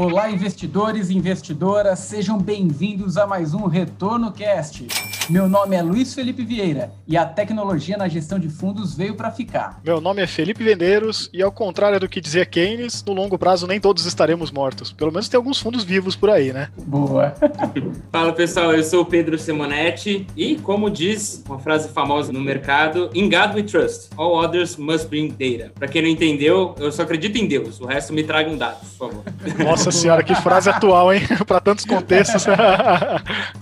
Olá, investidores e investidoras, sejam bem-vindos a mais um Retorno Cast. Meu nome é Luiz Felipe Vieira e a tecnologia na gestão de fundos veio para ficar. Meu nome é Felipe Vendeiros e, ao contrário do que dizia Keynes, no longo prazo nem todos estaremos mortos. Pelo menos tem alguns fundos vivos por aí, né? Boa. Fala pessoal, eu sou o Pedro Simonetti e, como diz uma frase famosa no mercado, In God we trust, all others must bring data. Para quem não entendeu, eu só acredito em Deus, o resto me tragam dados, por favor. Nossa senhora, que frase atual, hein? para tantos contextos.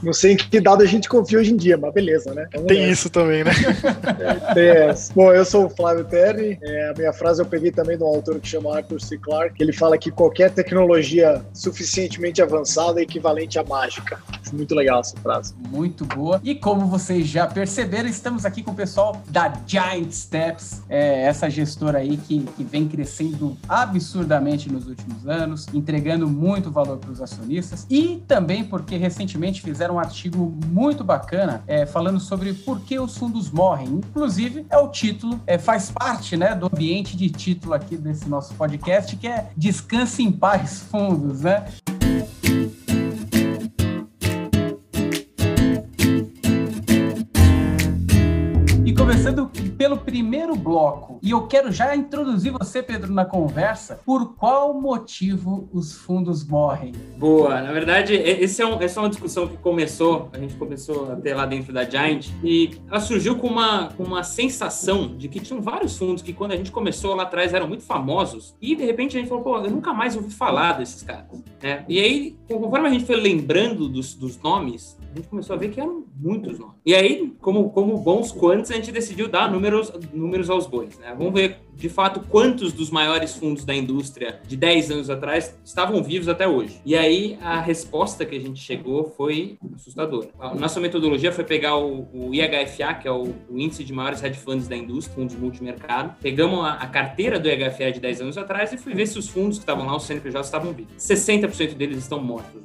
não sei em que dado a gente confia hoje em dia, mas beleza, né? Vamos tem isso também, né? É, Bom, eu sou o Flávio Terry. É, a minha frase eu peguei também de um autor que chama Arthur C. Clarke. Ele fala que qualquer tecnologia suficientemente avançada é equivalente à mágica. Muito legal essa frase. Muito boa. E como vocês já perceberam, estamos aqui com o pessoal da Giant Steps, é, essa gestora aí que, que vem crescendo absurdamente nos últimos anos, entregando muito valor para os acionistas e também porque recentemente fizeram um artigo muito bacana bacana, é, falando sobre por que os fundos morrem. Inclusive, é o título, é, faz parte né, do ambiente de título aqui desse nosso podcast, que é Descanse em Paz Fundos, né? Pelo primeiro bloco. E eu quero já introduzir você, Pedro, na conversa. Por qual motivo os fundos morrem? Boa. Na verdade, esse é um, essa é uma discussão que começou, a gente começou a ter lá dentro da Giant, e ela surgiu com uma, com uma sensação de que tinham vários fundos que, quando a gente começou lá atrás, eram muito famosos. E, de repente, a gente falou, pô, eu nunca mais ouvi falar desses caras. É, e aí, conforme a gente foi lembrando dos, dos nomes, a gente começou a ver que eram muitos nomes. E aí, como, como bons quantos, a gente decidiu dar números, números aos bois. Né? Vamos ver, de fato, quantos dos maiores fundos da indústria de 10 anos atrás estavam vivos até hoje. E aí, a resposta que a gente chegou foi assustadora. A nossa metodologia foi pegar o, o IHFA, que é o, o, índice de maiores hedge funds da indústria, fundos multimercado. Pegamos a, a, carteira do IHFA de 10 anos atrás e fui ver se os fundos que estavam lá, os CNPJs, estavam vivos. 60% deles estão mortos.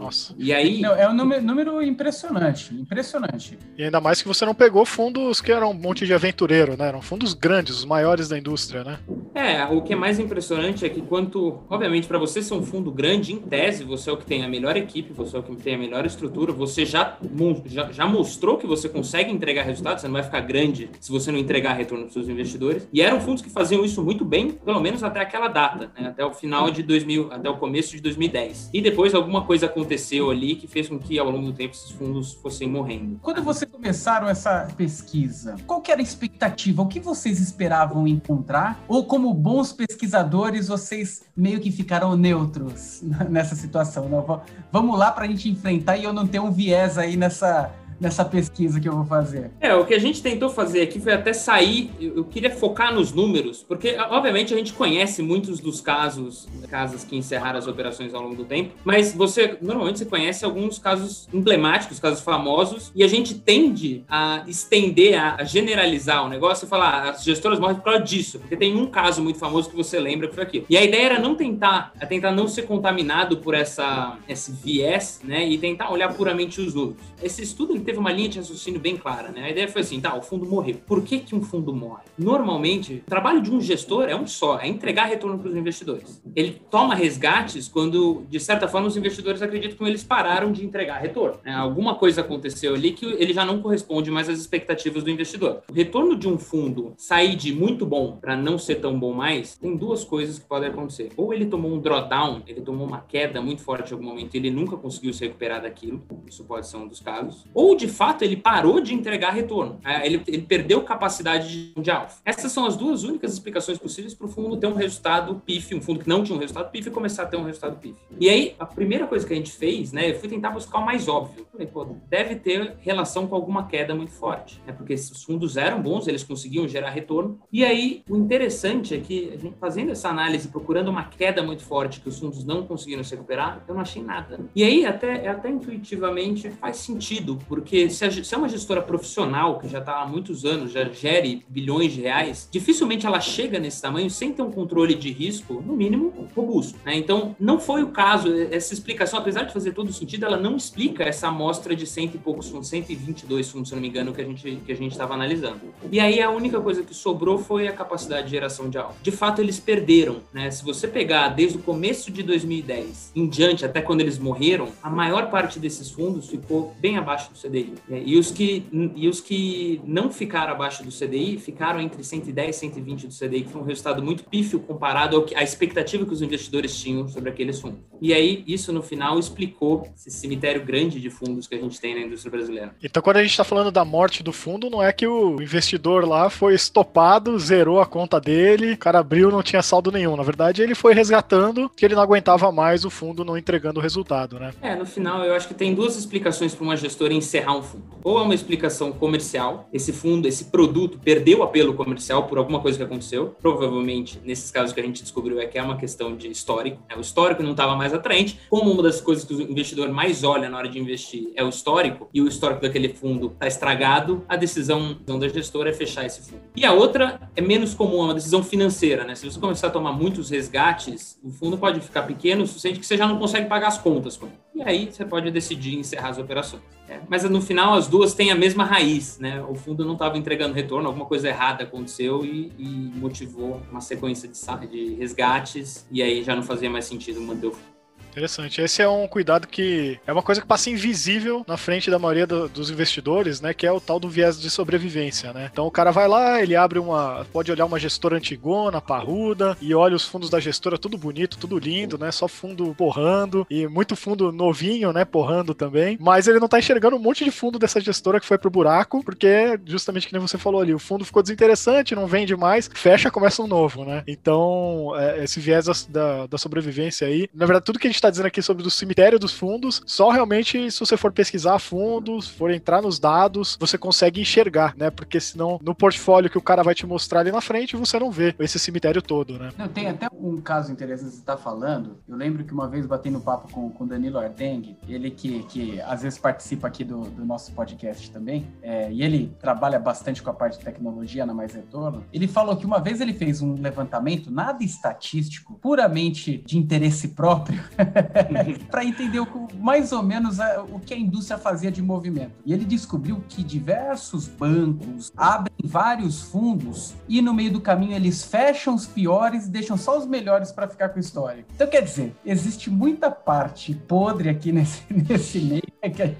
Nossa. E aí. Não, é um número, número, impressionante. Impressionante. E ainda mais que você não pegou fundos que eram um monte de aventureiro, né? Eram fundos grandes, os maiores da indústria, né? É, o que é mais impressionante é que, quanto. Obviamente, para você ser um fundo grande, em tese, você é o que tem a melhor equipe, você é o que tem a melhor estrutura, você já, já, já mostrou que você consegue entregar resultados, você não vai ficar grande se você não entregar retorno para seus investidores. E eram fundos que faziam isso muito bem, pelo menos até aquela data, né? até o final de 2000, até o começo de 2010. E depois alguma coisa aconteceu aconteceu ali que fez com que ao longo do tempo esses fundos fossem morrendo. Quando vocês começaram essa pesquisa, qual era a expectativa? O que vocês esperavam encontrar? Ou como bons pesquisadores, vocês meio que ficaram neutros nessa situação? Não, vamos lá para a gente enfrentar e eu não ter um viés aí nessa nessa pesquisa que eu vou fazer? É, o que a gente tentou fazer aqui foi até sair, eu queria focar nos números, porque obviamente a gente conhece muitos dos casos, casas que encerraram as operações ao longo do tempo, mas você, normalmente você conhece alguns casos emblemáticos, casos famosos, e a gente tende a estender, a, generalizar o negócio e falar, ah, as gestoras morrem por causa disso, porque tem um caso muito famoso que você lembra foi aquilo. E a ideia era não tentar, é tentar não ser contaminado por essa, esse viés, né, e tentar olhar puramente os números. Esse estudo teve uma linha de raciocínio bem clara, né? A ideia foi assim, tá, o fundo morreu. Por que que um fundo morre? Normalmente, o trabalho de um gestor é um só, é entregar retorno para os investidores. Ele toma resgates quando, de certa forma, os investidores acreditam que eles pararam de entregar retorno. Né? Alguma coisa aconteceu ali que ele já não corresponde mais às expectativas do investidor. O retorno de um fundo sair de muito bom para não ser tão bom mais, tem duas coisas que podem acontecer. Ou ele tomou um drawdown, ele tomou uma queda muito forte em algum momento e ele nunca conseguiu se recuperar daquilo. Isso pode ser um dos casos. Ou de fato ele parou de entregar retorno. É, ele, ele perdeu capacidade de alfa. Essas são as duas únicas explicações possíveis para o fundo ter um resultado PIF, um fundo que não tinha um resultado PIF começar a ter um resultado PIF. E aí, a primeira coisa que a gente fez, né, eu fui tentar buscar o mais óbvio. Falei, pô, deve ter relação com alguma queda muito forte, né, porque os fundos eram bons, eles conseguiam gerar retorno. E aí, o interessante é que, a gente fazendo essa análise, procurando uma queda muito forte que os fundos não conseguiram se recuperar, eu não achei nada. E aí, até, até intuitivamente, faz sentido, porque porque se, é uma gestora profissional, que já está há muitos anos, já gere bilhões de reais, dificilmente ela chega nesse tamanho sem ter um controle de risco, no mínimo, robusto. Né? Então, não foi o caso, essa explicação, apesar de fazer todo sentido, ela não explica essa amostra de cento e poucos fundos, 122 fundos, se não me engano, que a gente que a gente estava analisando. E aí a única coisa que sobrou foi a capacidade de geração de alta. De fato, eles perderam, né? Se você pegar desde o começo de 2010 em diante, até quando eles morreram, a maior parte desses fundos ficou bem abaixo do CDI. Né? E, os que, e os que não ficaram abaixo do CDI ficaram entre 110 e 120 do CDI, que foi um resultado muito pífio comparado ao que, à expectativa que os investidores tinham sobre aqueles fundos. E aí, isso no final explicou esse cemitério grande de fundos que a gente tem na indústria brasileira. Então, quando a gente está falando da morte do fundo, não é que o investidor lá foi estopado, zerou a conta dele, o cara abriu não tinha saldo nenhum. Na verdade, ele foi resgatando que ele não aguentava mais o fundo não entregando o resultado, né? É, no final, eu acho que tem duas explicações para uma gestora encerrar um fundo. Ou é uma explicação comercial, esse fundo, esse produto perdeu apelo comercial por alguma coisa que aconteceu. Provavelmente, nesses casos que a gente descobriu, é que é uma questão de histórico. Né? O histórico não estava mais atraente. Como uma das coisas que o investidor mais olha na hora de investir é o histórico, e o histórico daquele fundo está estragado, a decisão da gestora é fechar esse fundo. E a outra é menos comum, é uma decisão financeira. Né? Se você começar a tomar muitos resgates, o fundo pode ficar pequeno o suficiente que você já não consegue pagar as contas. E aí você pode decidir encerrar as operações. É, mas no final as duas têm a mesma raiz, né? O fundo não estava entregando retorno, alguma coisa errada aconteceu e, e motivou uma sequência de, de resgates e aí já não fazia mais sentido manter o fundo. Interessante. Esse é um cuidado que é uma coisa que passa invisível na frente da maioria do, dos investidores, né? Que é o tal do viés de sobrevivência, né? Então o cara vai lá, ele abre uma. Pode olhar uma gestora antigona, parruda, e olha os fundos da gestora tudo bonito, tudo lindo, né? Só fundo porrando e muito fundo novinho, né? Porrando também. Mas ele não tá enxergando um monte de fundo dessa gestora que foi pro buraco, porque justamente que nem você falou ali, o fundo ficou desinteressante, não vende mais, fecha, começa um novo, né? Então, é, esse viés da, da sobrevivência aí, na verdade, tudo que a gente está dizendo aqui sobre o cemitério dos fundos, só realmente se você for pesquisar a fundo, for entrar nos dados, você consegue enxergar, né? Porque senão no portfólio que o cara vai te mostrar ali na frente, você não vê esse cemitério todo, né? Não, tem até um caso interessante que você está falando. Eu lembro que uma vez batendo no papo com o Danilo Ardeng, ele que, que às vezes participa aqui do, do nosso podcast também, é, e ele trabalha bastante com a parte de tecnologia na Mais Retorno. Ele falou que uma vez ele fez um levantamento, nada estatístico, puramente de interesse próprio, para entender o, mais ou menos a, o que a indústria fazia de movimento. E ele descobriu que diversos bancos abrem vários fundos e no meio do caminho eles fecham os piores e deixam só os melhores para ficar com o histórico. Então, quer dizer, existe muita parte podre aqui nesse, nesse meio que a,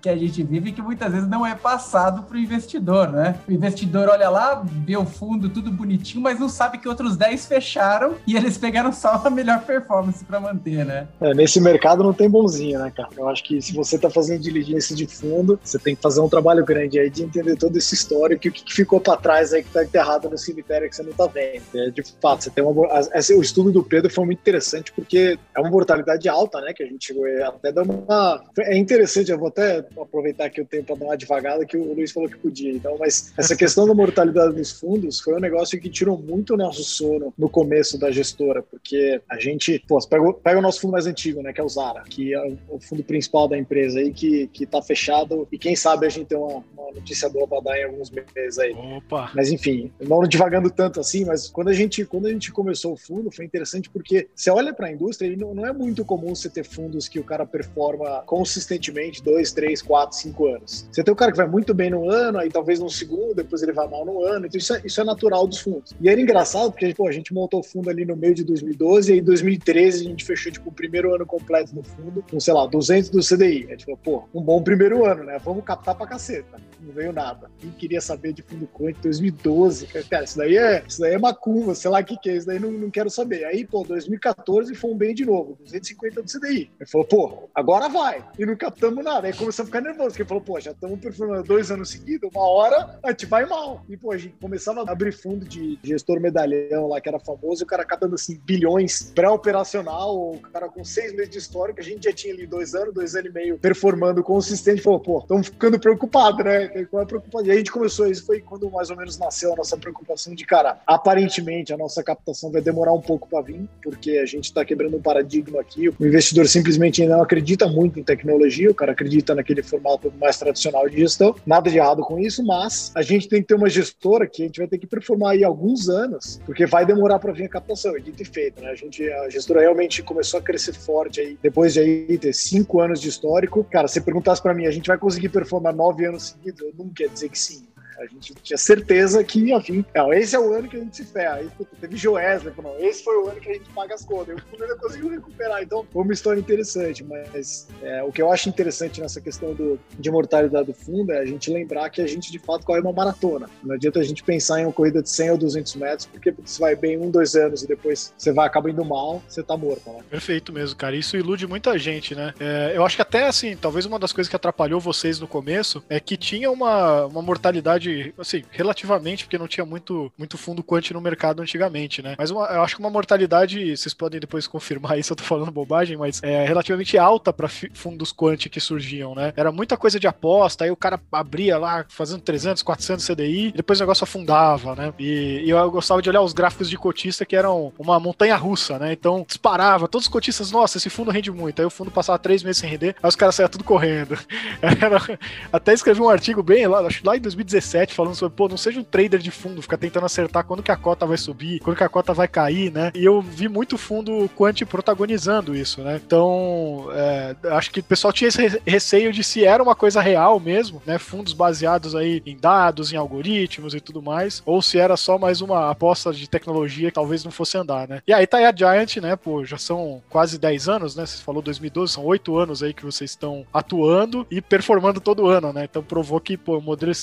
que a gente vive que muitas vezes não é passado para o investidor, né? O investidor olha lá, vê o fundo tudo bonitinho, mas não sabe que outros 10 fecharam e eles pegaram só a melhor performance para manter, né? É, nesse mercado não tem bonzinho, né, cara? Eu acho que se você está fazendo diligência de fundo, você tem que fazer um trabalho grande aí de entender todo esse histórico e o que ficou para trás aí que está enterrado no cemitério que você não está vendo. É, de fato, você tem uma. Esse, o estudo do Pedro foi muito interessante porque é uma mortalidade alta, né? Que a gente chegou até dar uma. É interessante, eu vou até aproveitar aqui o tempo para dar uma devagada que o Luiz falou que podia. Então, mas essa questão da mortalidade dos fundos foi um negócio que tirou muito o nosso sono no começo da gestora, porque a gente, pô, pega, pega o nosso fundo mais antigo né, que é o Zara, que é o fundo principal da empresa aí, que, que tá fechado e quem sabe a gente tem uma, uma notícia boa para dar em alguns meses aí. Opa. Mas enfim, não devagando tanto assim, mas quando a gente, quando a gente começou o fundo, foi interessante porque você olha para a indústria e não, não é muito comum você ter fundos que o cara performa consistentemente dois, três, quatro, cinco anos. Você tem o cara que vai muito bem no ano, aí talvez no segundo, depois ele vai mal no ano, então isso é, isso é natural dos fundos. E era engraçado porque pô, a gente montou o fundo ali no meio de 2012 e aí em 2013 a gente fechou tipo o primeiro ano completo no fundo, com, sei lá, 200 do CDI. A gente falou, pô, um bom primeiro ano, né? Vamos captar pra caceta. Não veio nada. Quem queria saber de fundo quant 2012? Cara, isso daí é, isso daí é macumba, sei lá o que, que é, isso daí não, não quero saber. Aí, pô, 2014 foi um bem de novo, 250 do CDI. Ele falou, pô, agora vai. E não captamos nada. Aí começou a ficar nervoso, porque ele falou, pô, já estamos performando dois anos seguidos, uma hora a gente vai mal. E, pô, a gente começava a abrir fundo de gestor medalhão lá, que era famoso, o cara captando assim bilhões pré-operacional, o cara com seis meses de histórico, a gente já tinha ali dois anos, dois anos e meio performando consistente, falou, pô, estamos ficando preocupados, né? Qual é a preocupação? E a gente começou, isso foi quando mais ou menos nasceu a nossa preocupação de, cara, aparentemente a nossa captação vai demorar um pouco para vir, porque a gente está quebrando um paradigma aqui. O investidor simplesmente não acredita muito em tecnologia, o cara acredita naquele formato mais tradicional de gestão. Nada de errado com isso, mas a gente tem que ter uma gestora que a gente vai ter que performar aí alguns anos, porque vai demorar para vir a captação. E dito e feito, né? A gente, a gestora realmente começou a crescer forte aí, depois de aí ter cinco anos de histórico. Cara, se perguntasse para mim, a gente vai conseguir performar nove anos seguidos? Eu não quero dizer que sim. A gente tinha certeza que ia vir. Não, esse é o ano que a gente se ferra. Aí teve Joesley, esse foi o ano que a gente paga as contas. Fundo ainda conseguiu recuperar. Então, foi uma história interessante. Mas é, o que eu acho interessante nessa questão do, de mortalidade do fundo é a gente lembrar que a gente, de fato, corre uma maratona. Não adianta a gente pensar em uma corrida de 100 ou 200 metros, porque você vai bem um, dois anos e depois você vai acaba indo mal, você tá morto, né? Perfeito mesmo, cara. Isso ilude muita gente, né? É, eu acho que até, assim, talvez uma das coisas que atrapalhou vocês no começo é que tinha uma, uma mortalidade assim, relativamente, porque não tinha muito, muito fundo quant no mercado antigamente, né? Mas uma, eu acho que uma mortalidade, vocês podem depois confirmar isso, eu tô falando bobagem, mas é relativamente alta para fundos quant que surgiam, né? Era muita coisa de aposta, aí o cara abria lá fazendo 300, 400 CDI, depois o negócio afundava, né? E, e eu gostava de olhar os gráficos de cotista que eram uma montanha russa, né? Então disparava, todos os cotistas, nossa, esse fundo rende muito. Aí o fundo passava três meses sem render, aí os caras saíam tudo correndo. Era, até escrevi um artigo bem lá, acho lá em 2017, falando sobre, pô, não seja um trader de fundo, ficar tentando acertar quando que a cota vai subir, quando que a cota vai cair, né? E eu vi muito fundo quant protagonizando isso, né? Então, é, acho que o pessoal tinha esse receio de se era uma coisa real mesmo, né? Fundos baseados aí em dados, em algoritmos e tudo mais, ou se era só mais uma aposta de tecnologia que talvez não fosse andar, né? E aí tá aí a Giant, né? Pô, já são quase 10 anos, né? Você falou 2012, são 8 anos aí que vocês estão atuando e performando todo ano, né? Então provou que, pô, o modelo é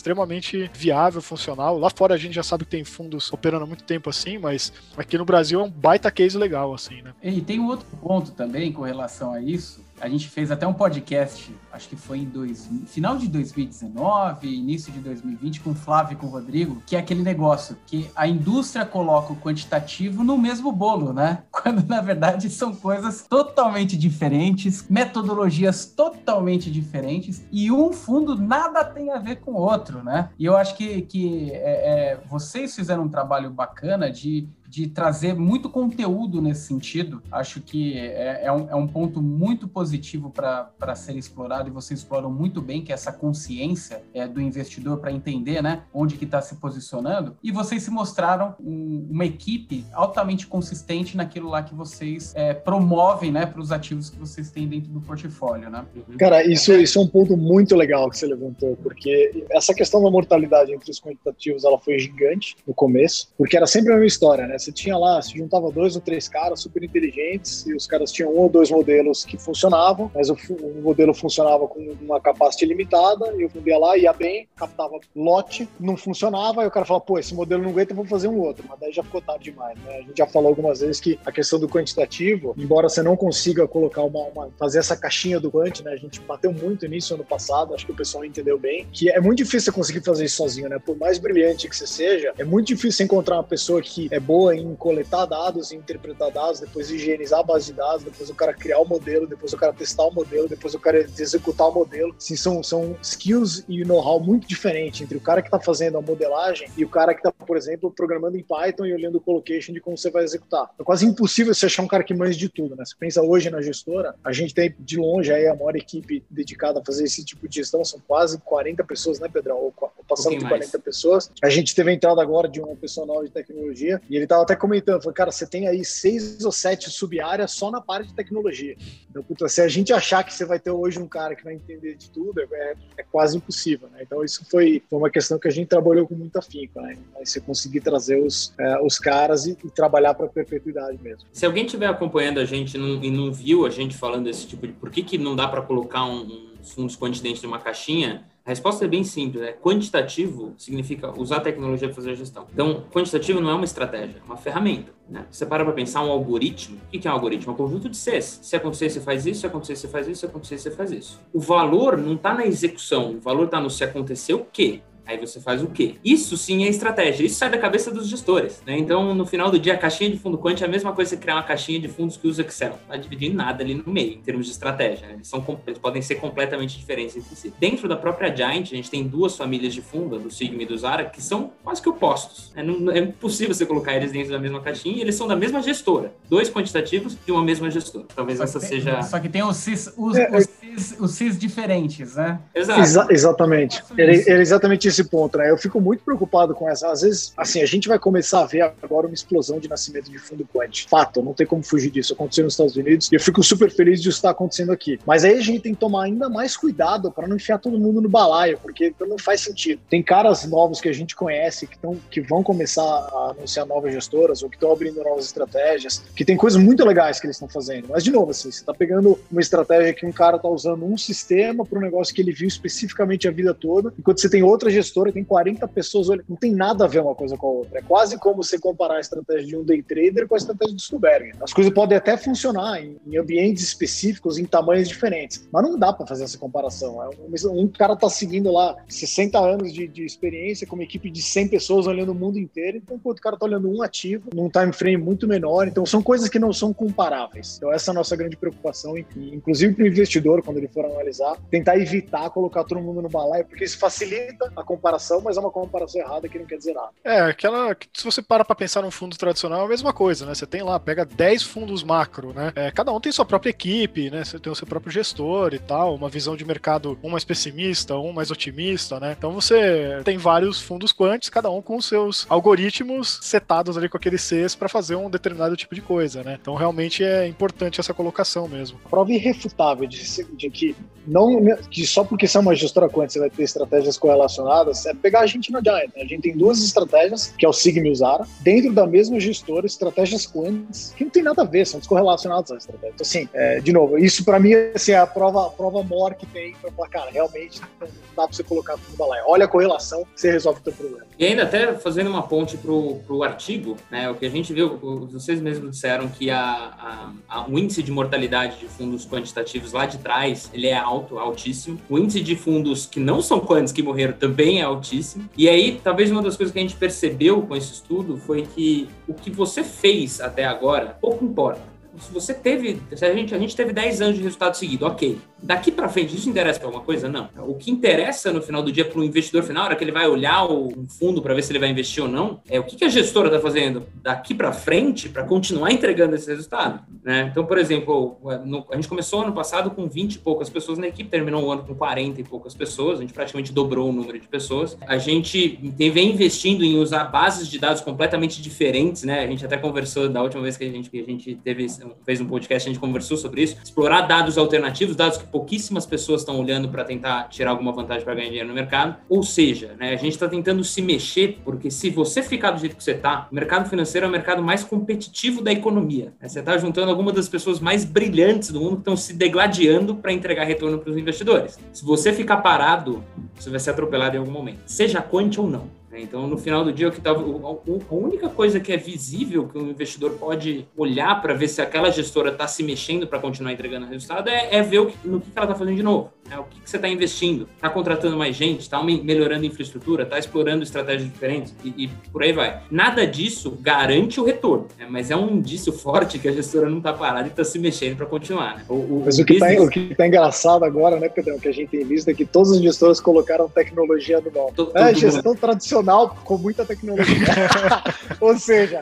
viável, funcional. Lá fora a gente já sabe que tem fundos operando há muito tempo assim, mas aqui no Brasil é um baita case legal, assim, né? E tem um outro ponto também com relação a isso, a gente fez até um podcast, acho que foi em dois, final de 2019, início de 2020, com o Flávio e com o Rodrigo, que é aquele negócio que a indústria coloca o quantitativo no mesmo bolo, né? Quando na verdade são coisas totalmente diferentes, metodologias totalmente diferentes, e um fundo nada tem a ver com o outro, né? E eu acho que, que é, é, vocês fizeram um trabalho bacana de de trazer muito conteúdo nesse sentido. Acho que é, é, um, é um, ponto muito positivo para ser explorado e vocês exploram muito bem, que é essa consciência é, do investidor para entender né, onde que está se posicionando. E vocês se mostraram um, uma equipe altamente consistente naquilo lá que vocês é, promovem né, para os ativos que vocês têm dentro do portfólio. Né? Cara, isso, isso é um ponto muito legal que você levantou, porque essa questão da mortalidade entre os quantitativos ela foi gigante no começo, porque era sempre a mesma história, né? Você tinha lá, se juntava dois ou três caras super inteligentes e os caras tinham um ou dois modelos que funcionavam, mas o, o modelo funcionava com uma capacidade limitada e eu ia lá, ia bem, captava lote, não funcionava, e o cara falava, pô, esse modelo não aguenta, vou fazer um outro, mas daí já ficou tarde demais, né? A gente já falou algumas vezes que a questão do quantitativo, embora você não consiga colocar uma, uma fazer essa caixinha do quant, né? A gente bateu muito nisso ano passado, acho que o pessoal entendeu bem, que é muito difícil você conseguir fazer isso sozinho, né? Por mais brilhante que você seja, é muito difícil encontrar uma pessoa que é boa em coletar dados, em interpretar dados, depois higienizar a base de dados, depois o cara criar o modelo, depois o cara testar o modelo, depois o cara executar o modelo. Assim, são, são skills e know-how muito diferentes entre o cara que está fazendo a modelagem e o cara que está, por exemplo, programando em Python e olhando o colocation de como você vai executar. É quase impossível você achar um cara que manja de tudo, né? Você pensa hoje na gestora, a gente tem de longe aí a maior equipe dedicada a fazer esse tipo de gestão, são quase 40 pessoas, né, Pedrão? Ou passando um de 40 mais. pessoas. A gente teve a entrada agora de uma pessoa nova de tecnologia e ele estava até comentando, falou, cara, você tem aí seis ou sete sub-áreas só na parte de tecnologia. Então, puta, se a gente achar que você vai ter hoje um cara que vai entender de tudo, é, é quase impossível, né? Então, isso foi, foi, uma questão que a gente trabalhou com muito afinco, né? Aí você conseguir trazer os, é, os caras e, e trabalhar para perpetuidade mesmo. Se alguém estiver acompanhando a gente não, e não viu a gente falando desse tipo de por que, que não dá para colocar um, um fundos quantidentes numa caixinha, a resposta é bem simples, né? Quantitativo significa usar a tecnologia para fazer a gestão. Então, quantitativo não é uma estratégia, é uma ferramenta. Né? Você para para pensar um algoritmo. O que é um algoritmo? É um conjunto de Cs. Se acontecer, você faz isso, se acontecer, você faz isso, se acontecer, você faz isso. O valor não está na execução, o valor está no se aconteceu o quê. Aí você faz o quê? Isso sim é estratégia. Isso sai da cabeça dos gestores. Né? Então, no final do dia, a caixinha de fundo quant é a mesma coisa que você criar uma caixinha de fundos que usa Excel. Não vai dividir nada ali no meio, em termos de estratégia. Né? Eles, são, eles podem ser completamente diferentes entre si. Dentro da própria Giant, a gente tem duas famílias de fundo, do Sigma e do Zara, que são quase que opostos. É, não, é impossível você colocar eles dentro da mesma caixinha e eles são da mesma gestora. Dois quantitativos de uma mesma gestora. Talvez Só essa que seja. tem- Só que tem os CIS, os, É, os CIS, os CIS diferentes, né? Exato. Exa- exatamente. Era, isso. era exatamente esse ponto, né? Eu fico muito preocupado com essa. Às vezes, assim, a gente vai começar a ver agora uma explosão de nascimento de fundo quant. Fato, não tem como fugir disso. Aconteceu nos Estados Unidos e eu fico super feliz de isso estar acontecendo aqui. Mas aí a gente tem que tomar ainda mais cuidado para não enfiar todo mundo no balaio, porque não faz sentido. Tem caras novos que a gente conhece que, tão, que vão começar a anunciar novas gestoras ou que estão abrindo novas estratégias, que tem coisas muito legais que eles estão fazendo. Mas, de novo, assim, você está pegando uma estratégia que um cara está usando um sistema para um negócio que ele viu especificamente a vida toda, enquanto você tem outra gestora, tem 40 pessoas olhando. Não tem nada a ver uma coisa com a outra. É quase como você comparar a estratégia de um day trader com a estratégia do Stuberger. As coisas podem até funcionar em, em ambientes específicos, em tamanhos diferentes, mas não dá para fazer essa comparação. É um, um cara está seguindo lá 60 anos de, de experiência com uma equipe de 100 pessoas olhando o mundo inteiro, então o cara está olhando um ativo num time frame muito menor. Então são coisas que não são comparáveis. Então essa é a nossa grande preocupação, e, inclusive para o investidor, quando ele for analisar, tentar evitar colocar todo mundo no balaio, porque isso facilita a comparação, mas é uma comparação errada que não quer dizer nada. É, aquela. que Se você para pra pensar num fundo tradicional, é a mesma coisa, né? Você tem lá, pega 10 fundos macro, né? É, cada um tem sua própria equipe, né? Você tem o seu próprio gestor e tal, uma visão de mercado, um mais pessimista, um mais otimista, né? Então você tem vários fundos quantes, cada um com os seus algoritmos setados ali com aqueles Cs para fazer um determinado tipo de coisa, né? Então realmente é importante essa colocação mesmo. Prova irrefutável de, de que não que só porque você é uma gestora quant você vai ter estratégias correlacionadas é pegar a gente na Giant. né? A gente tem duas estratégias, que é o Sigma e o Zara, dentro da mesma gestora, estratégias quants, que não tem nada a ver, são descorrelacionadas às estratégias. Então, assim, é, de novo, isso para mim assim, é a prova, a prova maior que tem para falar, cara, realmente não dá para você colocar tudo lá. Olha a correlação, você resolve o teu problema. E ainda até fazendo uma ponte pro, pro artigo, né, o que a gente viu, vocês mesmos disseram que a, a, a, o índice de mortalidade de fundos quantitativos lá de trás, ele é alto, altíssimo. O índice de fundos que não são quantos que morreram também é altíssimo. E aí, talvez uma das coisas que a gente percebeu com esse estudo foi que o que você fez até agora pouco importa se você teve, se a gente, a gente teve 10 anos de resultado seguido, ok. Daqui para frente, isso interessa para alguma coisa? Não. O que interessa no final do dia para o investidor final, na hora que ele vai olhar o fundo para ver se ele vai investir ou não, é o que, que a gestora está fazendo daqui para frente para continuar entregando esse resultado. Né? Então, por exemplo, no, a gente começou ano passado com 20 e poucas pessoas na equipe, terminou o ano com 40 e poucas pessoas, a gente praticamente dobrou o número de pessoas. A gente vem investindo em usar bases de dados completamente diferentes, né? A gente até conversou da última vez que a gente, que a gente teve fez um podcast, a gente conversou sobre isso. Explorar dados alternativos, dados que pouquíssimas pessoas estão olhando para tentar tirar alguma vantagem para ganhar dinheiro no mercado. Ou seja, né, a gente está tentando se mexer, porque se você ficar do jeito que você está, o mercado financeiro é o mercado mais competitivo da economia. Né? Você está juntando algumas das pessoas mais brilhantes do mundo que estão se degladiando para entregar retorno para os investidores. Se você ficar parado, você vai ser atropelado em algum momento, seja quant ou não. Então, no final do dia, o que tava, a única coisa que é visível que o investidor pode olhar para ver se aquela gestora está se mexendo para continuar entregando resultado é, é ver o que, no que ela está fazendo de novo. Né? O que, que você está investindo? Está contratando mais gente? Está melhorando a infraestrutura? Está explorando estratégias diferentes? E, e, por aí vai. Nada disso garante o retorno, né? mas é um indício forte que a gestora não está parada e está se mexendo para continuar. Né? O, o, mas o que está business... tá engraçado agora, né, Pedrão, que a gente tem visto é que todas as gestoras colocaram tecnologia no nome. Todo, é, gestão mundo. tradicional com muita tecnologia. Ou seja,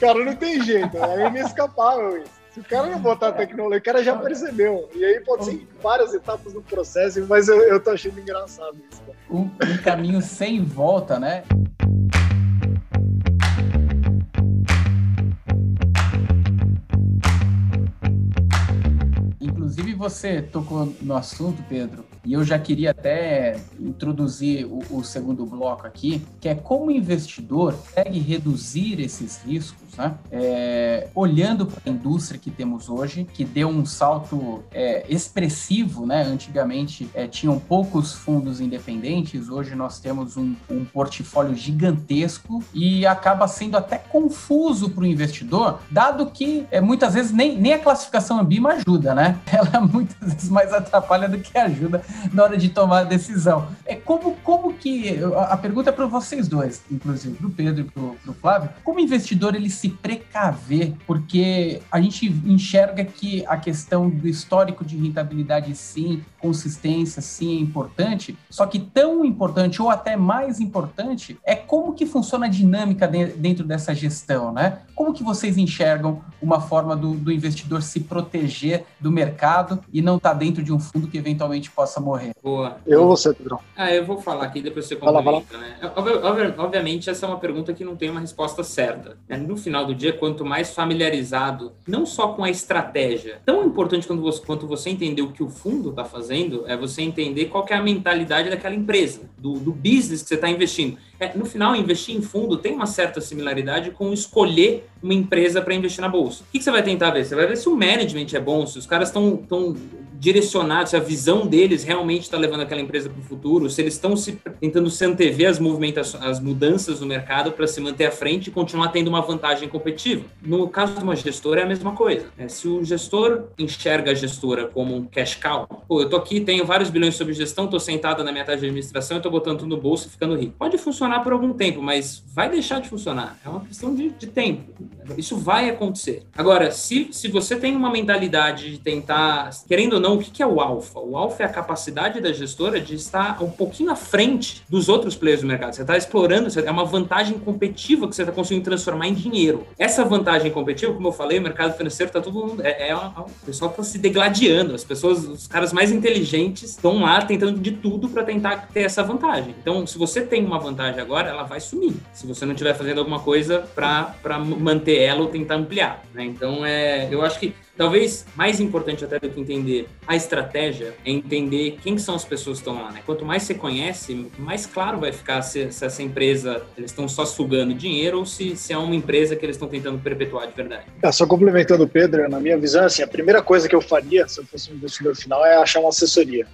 cara, não tem jeito, é inescapável isso. Se o cara não botar tecnologia, o cara já percebeu. E aí pode ser várias etapas do processo, mas eu, eu tô achando engraçado isso. Um, um caminho sem volta, né? Inclusive, você tocou no assunto, Pedro, e eu já queria até introduzir o, o segundo bloco aqui, que é como o investidor consegue reduzir esses riscos, né? É, olhando para a indústria que temos hoje, que deu um salto é, expressivo, né? Antigamente é, tinham poucos fundos independentes, hoje nós temos um, um portfólio gigantesco e acaba sendo até confuso para o investidor, dado que é, muitas vezes nem, nem a classificação Ambima ajuda, né? Ela muitas vezes mais atrapalha do que ajuda na hora de tomar a decisão. É como, como que. A pergunta é para vocês dois, inclusive, para o Pedro e para o Flávio. Como investidor ele se precaver? Porque a gente enxerga que a questão do histórico de rentabilidade, sim, consistência, sim, é importante. Só que tão importante, ou até mais importante, é como que funciona a dinâmica dentro dessa gestão, né? Como que vocês enxergam uma forma do, do investidor se proteger do mercado e não estar tá dentro de um fundo que eventualmente possa morrer? Boa. Eu ou você, Pedro? Ah, eu vou falar aqui, depois você complementa, né? Obviamente, essa é uma pergunta que não tem uma resposta certa. Né? No final do dia, quanto mais familiarizado, não só com a estratégia, tão importante quanto você, quanto você entender o que o fundo está fazendo, é você entender qual é a mentalidade daquela empresa, do, do business que você está investindo. É, no final, investir em fundo tem uma certa similaridade com escolher uma empresa para investir na bolsa. O que, que, você vai tentar ver? Você vai ver se o management é bom, se os caras estão direcionados, se a visão deles realmente está levando aquela empresa para o futuro, se eles estão se, tentando se antever as movimentações, as mudanças no mercado para se manter à frente e continuar tendo uma vantagem competitiva. No caso de uma gestora é a mesma coisa. Né? Se o gestor enxerga a gestora como um cash cow, pô, eu tô aqui, tenho vários bilhões sobre gestão, tô sentada na minha taxa de administração, estou botando tudo no bolso e ficando rico. Pode funcionar por algum tempo, mas vai deixar de funcionar. É uma questão de, de tempo. Isso vai acontecer. Agora, se, se você tem uma mentalidade de tentar, querendo ou não, o que é o alfa? O alfa é a capacidade da gestora de estar um pouquinho à frente dos outros players do mercado. Você está explorando, é uma vantagem competitiva que você está conseguindo transformar em dinheiro. Essa vantagem competitiva, como eu falei, o mercado financeiro está todo mundo. É, é, o pessoal está se degladiando. As pessoas, os caras mais inteligentes estão lá tentando de tudo para tentar ter essa vantagem. Então, se você tem uma vantagem agora, ela vai sumir. Se você não estiver fazendo alguma coisa para manter ela ou tentar ampliar. Né? Então, é, eu acho que Talvez mais importante até do que entender a estratégia é entender quem são as pessoas que estão lá, né? Quanto mais você conhece, mais claro vai ficar se, se essa empresa eles estão só sugando dinheiro ou se, se é uma empresa que eles estão tentando perpetuar de verdade. É, só complementando o Pedro, na minha visão, assim, a primeira coisa que eu faria se eu fosse um investidor final é achar uma assessoria.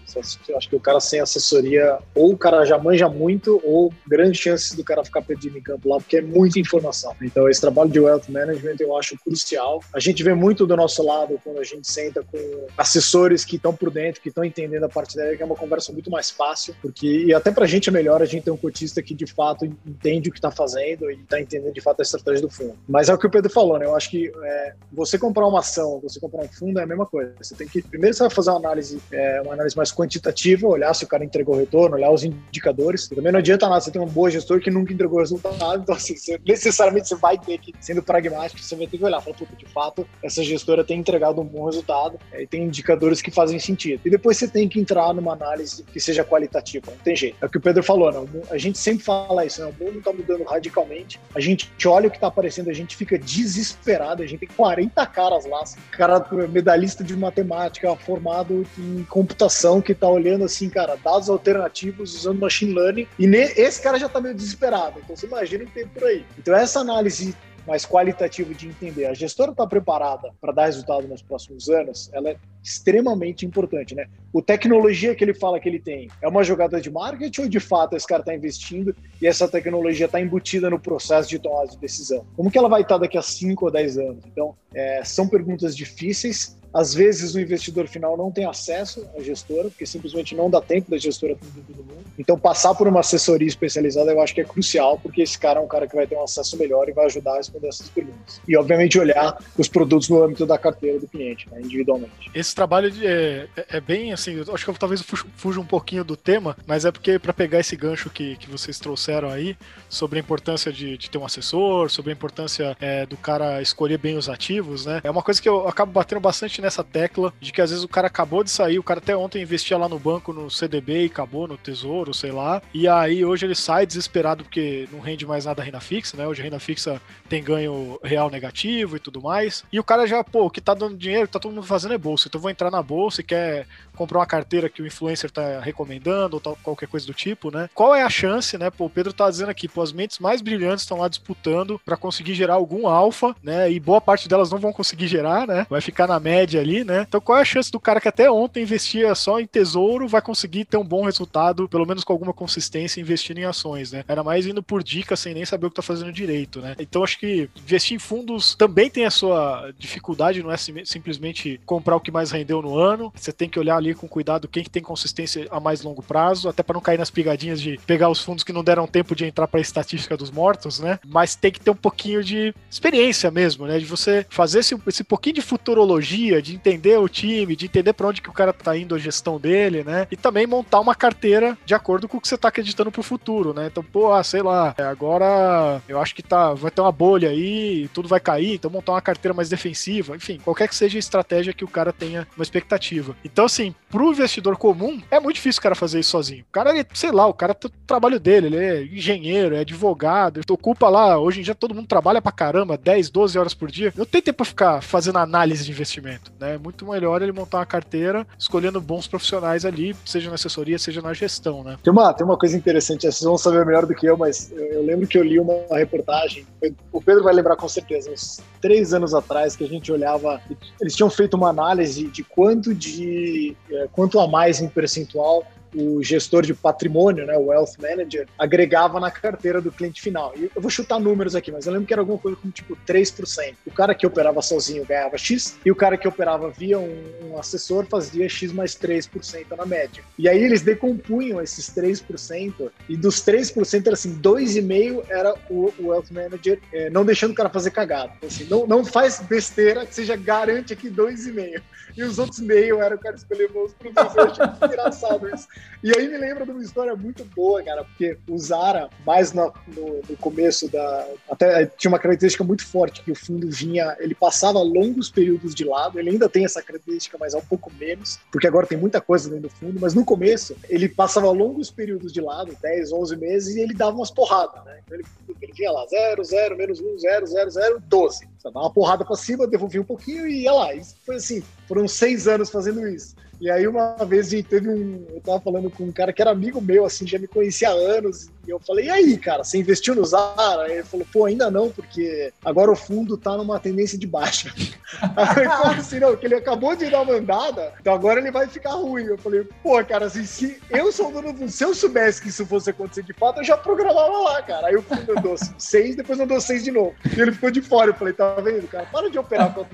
Eu acho que o cara sem assessoria, ou o cara já manja muito, ou grande chance do cara ficar perdido em campo lá, porque é muita informação. Então, esse trabalho de wealth management eu acho crucial. A gente vê muito do nosso lado quando a gente senta com assessores que estão por dentro, que estão entendendo a parte dela, que é uma conversa muito mais fácil, porque e até para a gente é melhor a gente ter um cotista que de fato entende o que está fazendo e está entendendo de fato a estratégia do fundo. Mas é o que o Pedro falou, né? Eu acho que é, você comprar uma ação, você comprar um fundo é a mesma coisa. Você tem que primeiro você vai fazer uma análise, é, uma análise mais quantitativa, olhar se o cara entregou retorno, olhar os indicadores. Também não adianta nada você ter um bom gestor que nunca entregou resultado, então assim, você, necessariamente você vai ter que, sendo pragmático, você vai ter que olhar, falar, de fato essa gestora tem entregado um bom resultado é, e tem indicadores que fazem sentido. E depois você tem que entrar numa análise que seja qualitativa, não tem jeito. É o que o Pedro falou, não, a gente sempre fala isso, né? o mundo está mudando radicalmente, a gente olha o que está aparecendo, a gente fica desesperado, a gente tem 40 caras lá, assim, cara medalhista de matemática, formado em computação, que está olhando assim, cara, dados alternativos usando machine learning, e esse cara já está meio desesperado, então você imagina o que tem por aí. Então essa análise mais qualitativo de entender. A gestora está preparada para dar resultado nos próximos anos, ela é extremamente importante, né? O tecnologia que ele fala que ele tem é uma jogada de marketing ou de fato esse cara está investindo e essa tecnologia está embutida no processo de tomada de decisão? Como que ela vai estar tá daqui a 5 ou 10 anos? Então, é, são perguntas difíceis, às vezes o investidor final não tem acesso à gestora, porque simplesmente não dá tempo da gestora atender todo mundo. Então, passar por uma assessoria especializada eu acho que é crucial, porque esse cara é um cara que vai ter um acesso melhor e vai ajudar a responder essas perguntas. E, obviamente, olhar os produtos no âmbito da carteira do cliente, né, individualmente. Esse trabalho é, é, é, bem assim, eu acho que eu talvez fuja um pouquinho do tema, mas é porque para pegar esse gancho que, que vocês trouxeram aí, sobre a importância de, de ter um assessor, sobre a importância é, do cara escolher bem os ativos, né? É uma coisa que eu acabo batendo bastante nessa tecla de que às vezes o cara acabou de sair, o cara até ontem investia lá no banco no CDB e acabou no Tesouro, sei lá. E aí hoje ele sai desesperado porque não rende mais nada a renda fixa, né? Hoje a renda fixa tem ganho real negativo e tudo mais. E o cara já, pô, o que tá dando dinheiro, tá todo mundo fazendo é bolsa. Então vou entrar na bolsa e quer comprar uma carteira que o influencer tá recomendando ou tal, qualquer coisa do tipo, né? Qual é a chance, né? Pô, o Pedro tá dizendo aqui, pô, as mentes mais brilhantes estão lá disputando para conseguir gerar algum alfa, né? E boa parte delas não vão conseguir gerar, né? Vai ficar na média ali, né? Então qual é a chance do cara que até ontem investia só em tesouro vai conseguir ter um bom resultado, pelo menos com alguma consistência investindo em ações, né? Era mais indo por dica sem nem saber o que tá fazendo direito, né? Então acho que investir em fundos também tem a sua dificuldade, não é simplesmente comprar o que mais rendeu no ano. Você tem que olhar ali com cuidado quem que tem consistência a mais longo prazo, até para não cair nas pegadinhas de pegar os fundos que não deram tempo de entrar para a estatística dos mortos, né? Mas tem que ter um pouquinho de experiência mesmo, né? De você fazer esse, esse pouquinho de futurologia, de entender o time, de entender para onde que o cara tá indo a gestão dele, né? E também montar uma carteira de acordo com o que você tá acreditando pro futuro, né? Então, pô, ah, sei lá, é, agora eu acho que tá, vai ter uma bolha aí, tudo vai cair, então montar uma carteira mais defensiva, enfim, qualquer que seja a estratégia que o cara tenha uma expectativa. Então, assim, pro investidor comum, é muito difícil o cara fazer isso sozinho. O cara, ele, sei lá, o cara tem o trabalho dele, ele é engenheiro, é advogado, ocupa lá, hoje em dia todo mundo trabalha pra caramba, 10, 12 horas por dia. Não tem tempo pra ficar fazendo análise de investimento, né? É muito melhor ele montar uma carteira escolhendo bons profissionais ali, seja na assessoria, seja na gestão, né? Tem uma, tem uma coisa interessante, vocês vão saber melhor do que eu, mas eu, eu lembro que eu li uma reportagem, o Pedro vai lembrar com certeza, uns três anos atrás, que a gente olhava, eles tinham feito uma análise de quanto de é, quanto a mais em percentual o gestor de patrimônio, né, o wealth manager, agregava na carteira do cliente final. E eu vou chutar números aqui, mas eu lembro que era alguma coisa como tipo 3%. O cara que operava sozinho ganhava X e o cara que operava via um, um assessor fazia X mais 3% na média. E aí eles decompunham esses 3% e dos 3% era assim, 2,5% era o, o wealth manager é, não deixando o cara fazer cagada. Então, assim, não, não faz besteira que seja garante aqui 2,5% e os outros meio era o cara escolher bons produtos. Eu achei engraçado isso. E aí me lembra de uma história muito boa, cara, porque o Zara, mais no, no, no, começo da. Até tinha uma característica muito forte, que o fundo vinha, ele passava longos períodos de lado, ele ainda tem essa característica, mas é um pouco menos, porque agora tem muita coisa dentro do fundo, mas no começo ele passava longos períodos de lado, 10, 11 meses, e ele dava umas porradas, né? Então ele, ele vinha lá, 0, 0, menos 1, 0, 0, 0, 12. Você dava uma porrada pra cima, devolvia um pouquinho e ia lá. Isso foi assim, foram seis anos fazendo isso. E aí uma vez teve um. Eu tava falando com um cara que era amigo meu, assim, já me conhecia há anos. E eu falei, e aí, cara, você investiu no Zara? Aí ele falou, pô, ainda não, porque agora o fundo tá numa tendência de baixa. aí eu falei assim, não, que ele acabou de dar uma andada, então agora ele vai ficar ruim. Eu falei, pô, cara, assim, se eu sou dono do. Se eu soubesse que isso fosse acontecer de fato, eu já programava lá, cara. Aí o fundo andou seis, depois andou seis de novo. E ele ficou de fora. Eu falei, tá vendo, cara? Para de operar com a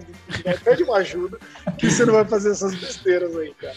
pede uma ajuda, que você não vai fazer essas besteiras aí cara.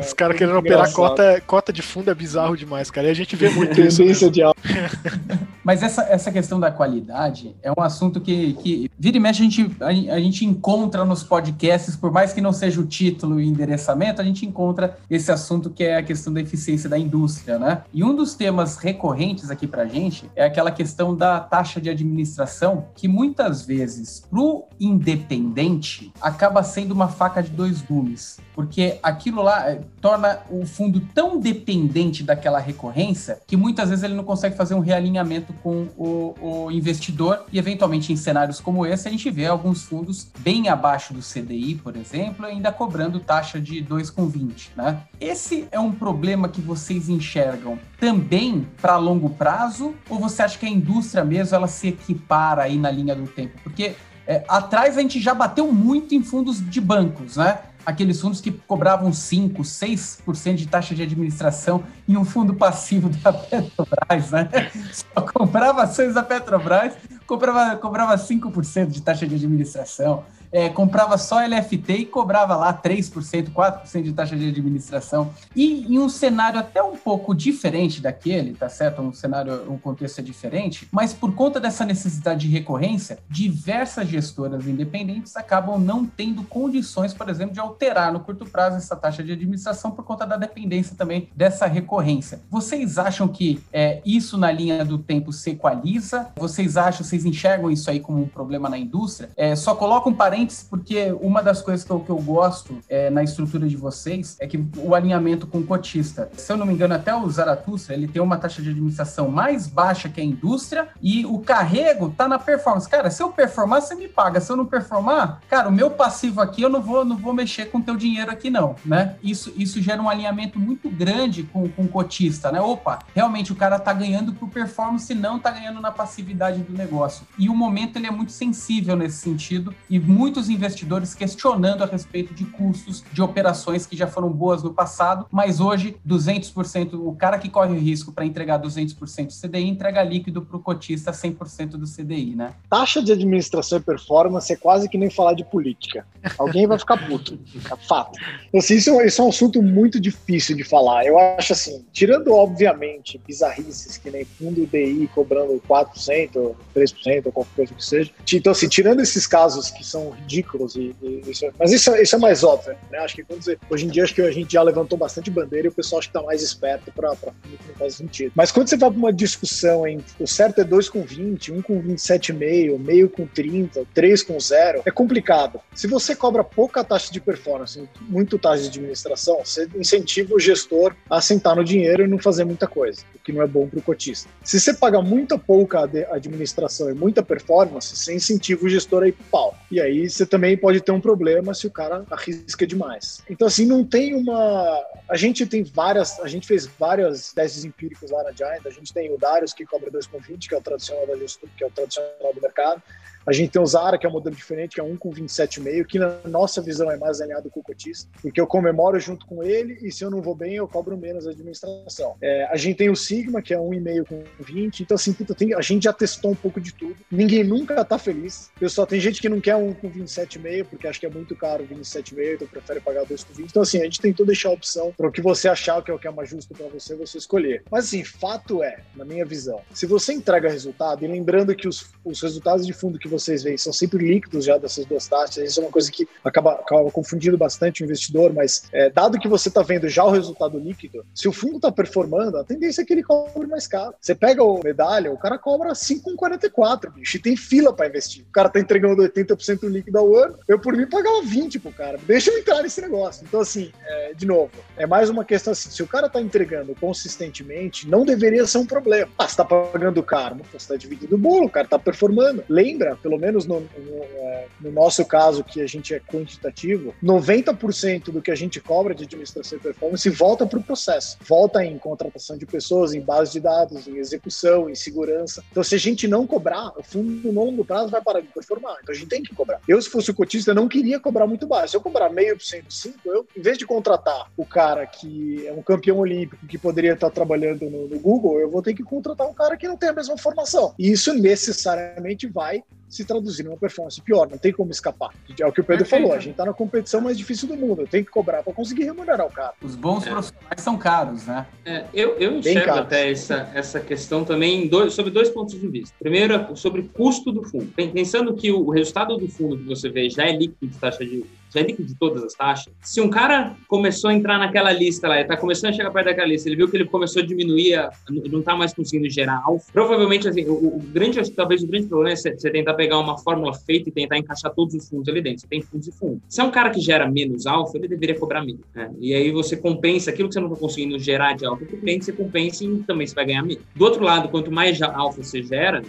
Os caras querendo operar cota, cota de fundo é bizarro demais, cara. E a gente vê muito isso. De Mas essa, essa questão da qualidade é um assunto que, que vira e mexe a gente, a, a, gente encontra nos podcasts, por mais que não seja o título e endereçamento, a gente encontra esse assunto que é a questão da eficiência da indústria, né? E um dos temas recorrentes aqui pra gente é aquela questão da taxa de administração, que muitas vezes, pro independente, acaba sendo uma faca de dois gumes. Porque aquilo lá é, torna o fundo tão dependente daquela recorrência que muitas vezes ele não consegue fazer um realinhamento com o, o investidor e eventualmente em cenários como esse a gente vê alguns fundos bem abaixo do CDI, por exemplo, ainda cobrando taxa de 2,20, né? Esse é um problema que vocês enxergam também para longo prazo ou você acha que a indústria mesmo ela se equipara aí na linha do tempo? Porque é, atrás a gente já bateu muito em fundos de bancos, né? Aqueles fundos que cobravam 5%, 6% de taxa de administração em um fundo passivo da Petrobras, né? Só comprava ações da Petrobras, comprava, cobrava 5% de taxa de administração é, comprava só LFT e cobrava lá 3%, 4% de taxa de administração. E em um cenário até um pouco diferente daquele, tá certo? Um cenário, um contexto é diferente, mas por conta dessa necessidade de recorrência, diversas gestoras independentes acabam não tendo condições, por exemplo, de alterar no curto prazo essa taxa de administração por conta da dependência também dessa recorrência. Vocês acham que é, isso na linha do tempo se equaliza? Vocês acham, vocês enxergam isso aí como um problema na indústria? É, só coloca um parênteses porque uma das coisas que eu, que eu gosto é, na estrutura de vocês é que o alinhamento com o cotista. Se eu não me engano, até o Zaratustra, ele tem uma taxa de administração mais baixa que a indústria e o carrego tá na performance. Cara, se eu performar, você me paga. Se eu não performar, cara, o meu passivo aqui, eu não vou, não vou mexer com o teu dinheiro aqui, não, né? Isso, isso gera um alinhamento muito grande com, com o cotista, né? Opa, realmente o cara tá ganhando por performance, não tá ganhando na passividade do negócio. E o momento, ele é muito sensível nesse sentido e muito muitos investidores questionando a respeito de custos de operações que já foram boas no passado, mas hoje 200%, o cara que corre o risco para entregar 200% do CDI entrega líquido para o cotista 100% do CDI, né? Taxa de administração e performance é quase que nem falar de política. Alguém vai ficar puto, é fato. Assim, isso, isso é um assunto muito difícil de falar. Eu acho assim, tirando obviamente bizarrices que nem fundo DI cobrando 4%, 3% ou qualquer coisa que seja. Então, assim, tirando esses casos que são ridículos, e, e isso, mas isso, isso é mais óbvio, né? Acho que você, hoje em dia acho que a gente já levantou bastante bandeira e o pessoal acho que está mais esperto para não faz sentido. Mas quando você vai para uma discussão em o certo é 2 com 20, 1 com 27,5, meio com 30, 3 com 0, é complicado. Se você cobra pouca taxa de performance, muito taxa de administração, você incentiva o gestor a sentar no dinheiro e não fazer muita coisa, o que não é bom para o cotista. Se você paga muito pouca administração e muita performance, você incentiva o gestor a ir pau. E aí você também pode ter um problema se o cara arrisca demais. Então, assim, não tem uma. A gente tem várias. A gente fez várias testes empíricos lá na Giant. A gente tem o Darius que cobra 2,20, que é o tradicional da que é o tradicional do mercado. A gente tem o Zara, que é um modelo diferente, que é um com 27,5, que na nossa visão é mais alinhado com o cotista, porque eu comemoro junto com ele e se eu não vou bem, eu cobro menos a administração. É, a gente tem o Sigma, que é 1,5 com 20, então assim, puta, tem, a gente já testou um pouco de tudo. Ninguém nunca tá feliz. Pessoal, tem gente que não quer um com 27,5, porque acha que é muito caro 27,5, então prefere pagar dois com 20. Então assim, a gente tentou deixar a opção para o que você achar que é o que é mais justo para você, você escolher. Mas assim, fato é, na minha visão, se você entrega resultado, e lembrando que os, os resultados de fundo que você vocês veem, são sempre líquidos já dessas duas taxas. Isso é uma coisa que acaba, acaba confundindo bastante o investidor, mas é, dado que você está vendo já o resultado líquido, se o fundo está performando, a tendência é que ele cobre mais caro. Você pega o medalha, o cara cobra 5,44, bicho, e tem fila para investir. O cara tá entregando 80% líquido ao ano, eu por mim pagava 20 pro cara. Deixa eu entrar nesse negócio. Então, assim, é, de novo, é mais uma questão assim, se o cara tá entregando consistentemente, não deveria ser um problema. Ah, você tá pagando caro, você tá dividindo o bolo, o cara tá performando. Lembra, pelo menos no, no, é, no nosso caso, que a gente é quantitativo, 90% do que a gente cobra de administração e performance volta para o processo. Volta em contratação de pessoas, em base de dados, em execução, em segurança. Então, se a gente não cobrar, o fundo no longo prazo vai parar de performar. Então, a gente tem que cobrar. Eu, se fosse o cotista, não queria cobrar muito baixo. Se eu cobrar meio por cento, cinco, eu, em vez de contratar o cara que é um campeão olímpico que poderia estar trabalhando no, no Google, eu vou ter que contratar um cara que não tem a mesma formação. E isso necessariamente vai se traduzir numa performance pior, não tem como escapar. É o que o Pedro falou, a gente tá na competição mais difícil do mundo, tenho que cobrar para conseguir remunerar o cara. Os bons é. profissionais são caros, né? É, eu, eu enxergo até essa, essa questão também dois, sobre dois pontos de vista. Primeiro, sobre custo do fundo. Pensando que o resultado do fundo que você vê já é líquido de taxa de líquido de todas as taxas. Se um cara começou a entrar naquela lista lá, está começando a chegar perto daquela lista, ele viu que ele começou a diminuir, a, não está mais conseguindo gerar alfa, provavelmente, assim, o, o, grande, talvez o grande problema é você, tentar pegar uma fórmula feita e tentar encaixar todos os fundos ali dentro. Você tem fundos e fundos. Se é um cara que gera menos alfa, ele deveria cobrar menos. Né? E aí você compensa aquilo que você não está conseguindo gerar de alfa para o cliente, você compensa e também você vai ganhar menos. Do outro lado, quanto mais alfa você gera,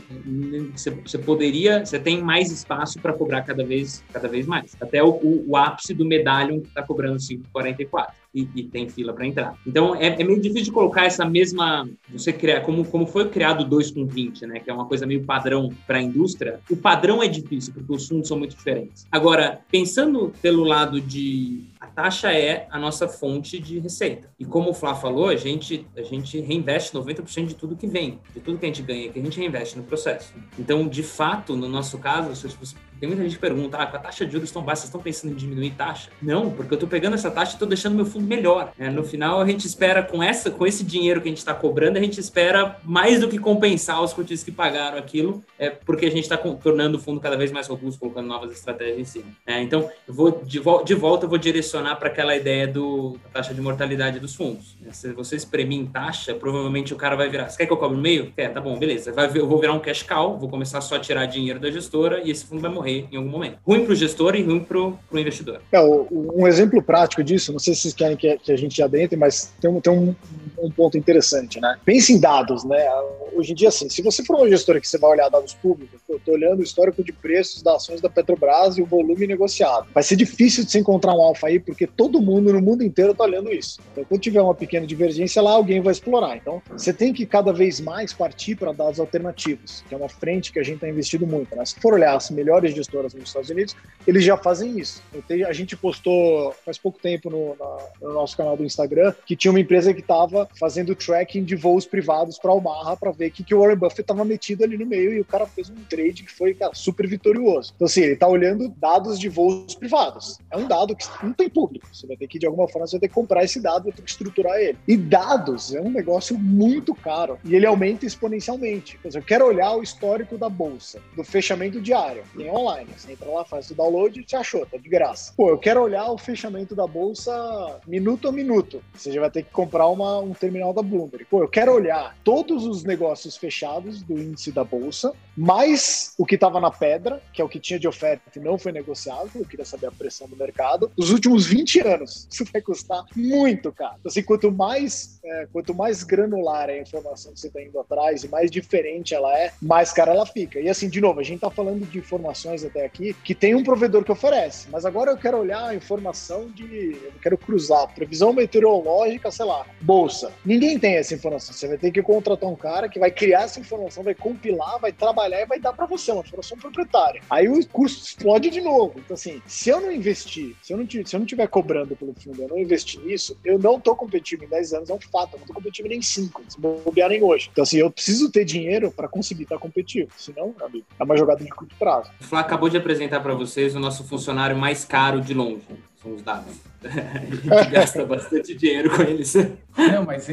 você, você poderia, você tem mais espaço para cobrar cada vez, cada vez mais. Até o, o, o ápice do medalhon que está cobrando 5,44 e, e tem fila para entrar. Então é, é, meio difícil de colocar essa mesma. Você criar, como, como foi criado 2 com 20, né? Que é uma coisa meio padrão para a indústria. O padrão é difícil, porque os fundos são muito diferentes. Agora, pensando pelo lado de a taxa é a nossa fonte de receita. E como o Flá falou, a gente, a gente reinveste 90% de tudo que vem, de tudo que a gente ganha, que a gente reinveste no processo. Então, de fato, no nosso caso, se você tem muita gente que pergunta, ah, com a taxa de juros tão baixa, vocês estão pensando em diminuir taxa? Não, porque eu estou pegando essa taxa e estou deixando meu fundo melhor. É, no final, a gente espera, com essa, com esse dinheiro que a gente está cobrando, a gente espera mais do que compensar os cotistas que pagaram aquilo, é, porque a gente está tornando o fundo cada vez mais robusto, colocando novas estratégias em cima. É, então, vou, de, de volta, eu vou direcionar para aquela ideia do, da taxa de mortalidade dos fundos. É, se você espremer em taxa, provavelmente o cara vai virar, você quer que eu cobre meio? Quer, tá bom, beleza. Vai, eu vou virar um cash cow, vou começar só a tirar dinheiro da gestora e esse fundo vai morrer morrer em algum momento. Ruim para o gestor e ruim para o investidor. É, um exemplo prático disso, não sei se vocês querem que, a gente adentre, mas tem tem um um ponto interessante, né? Pense em dados, né? Hoje em dia, assim, se você for uma gestora que você vai olhar dados públicos, eu estou olhando o histórico de preços das ações da Petrobras e o volume negociado. Vai ser difícil de se encontrar um alfa aí, porque todo mundo no mundo inteiro está olhando isso. Então, quando tiver uma pequena divergência lá, alguém vai explorar. Então, você tem que cada vez mais partir para dados alternativos, que é uma frente que a gente está investindo muito. Né? Se for olhar as melhores gestoras nos Estados Unidos, eles já fazem isso. A gente postou faz pouco tempo no, na, no, nosso canal do Instagram que tinha uma empresa que estava fazendo tracking de voos privados para Omaha para ver o que, que o Warren Buffett estava metido ali no meio e o cara fez um trade que foi cara, super vitorioso. Então, assim, ele está olhando dados de voos privados. É um dado que não tem público. Você vai ter que, de alguma forma, você vai ter que comprar esse dado, vai ter que estruturar ele. E dados é um negócio muito caro e ele aumenta exponencialmente. Por exemplo, eu quero olhar o histórico da bolsa, do fechamento diário. Tem online. Você entra lá, faz o download e te achou, tá de graça. Pô, eu quero olhar o fechamento da bolsa minuto a minuto. Você já vai ter que comprar uma, um terminal da Bloomberg. Pô, eu quero olhar todos os negócios fechados do índice da bolsa, mais o que estava na pedra, que é o que tinha de oferta e não foi negociado. Eu queria saber a pressão do mercado. Os últimos 20 anos, isso vai custar muito caro. Então, assim, quanto mais, é, quanto mais granular é a informação que você está indo atrás e mais diferente ela é, mais cara ela fica. E assim, de novo, a gente está falando de informações até aqui que tem um provedor que oferece, mas agora eu quero olhar a informação de. Eu quero cruzar previsão meteorológica, sei lá, bolsa. Ninguém tem essa informação. Você vai ter que contratar um cara que vai criar essa informação, vai compilar, vai trabalhar e vai dar para você uma informação proprietária. Aí o custo explode de novo. Então, assim, se eu não investir, se eu não, se eu não tiver cobrando pelo fundo, eu não investir nisso, eu não tô competitivo em 10 anos, é um fato. Eu não tô competitivo nem em 5, se bobear nem hoje. Então, assim, eu preciso ter dinheiro para conseguir estar competitivo. Senão, amigo, é uma jogada de curto prazo. O Flá acabou de apresentar para vocês o nosso funcionário mais caro de longe. São os dados. A gente gasta bastante dinheiro com eles. Não, mas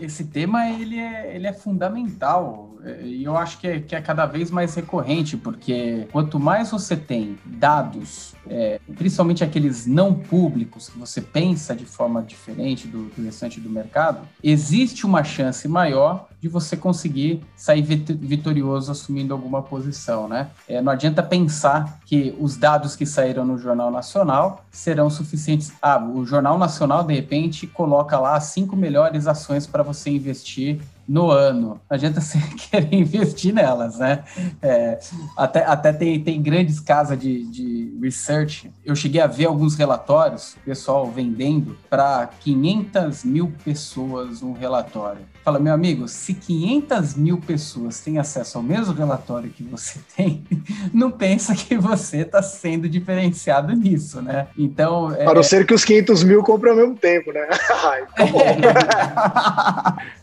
esse tema ele é, ele é fundamental e eu acho que é, que é cada vez mais recorrente, porque quanto mais você tem dados, é, principalmente aqueles não públicos, que você pensa de forma diferente do, do restante do mercado, existe uma chance maior de você conseguir sair vitorioso assumindo alguma posição, né? É, não adianta pensar que os dados que saíram no Jornal Nacional serão suficientes. Ah, o Jornal Nacional, de repente, coloca lá cinco melhores ações para você investir no ano. Não adianta você querer investir nelas, né? É, até até tem, tem grandes casas de, de research. Eu cheguei a ver alguns relatórios, pessoal vendendo para 500 mil pessoas um relatório. Fala, meu amigo, se 500 mil pessoas têm acesso ao mesmo relatório que você tem, não pensa que você está sendo diferenciado nisso, né? Então. É... A não ser que os 500 mil comprem ao mesmo tempo, né? Ai, tá bom.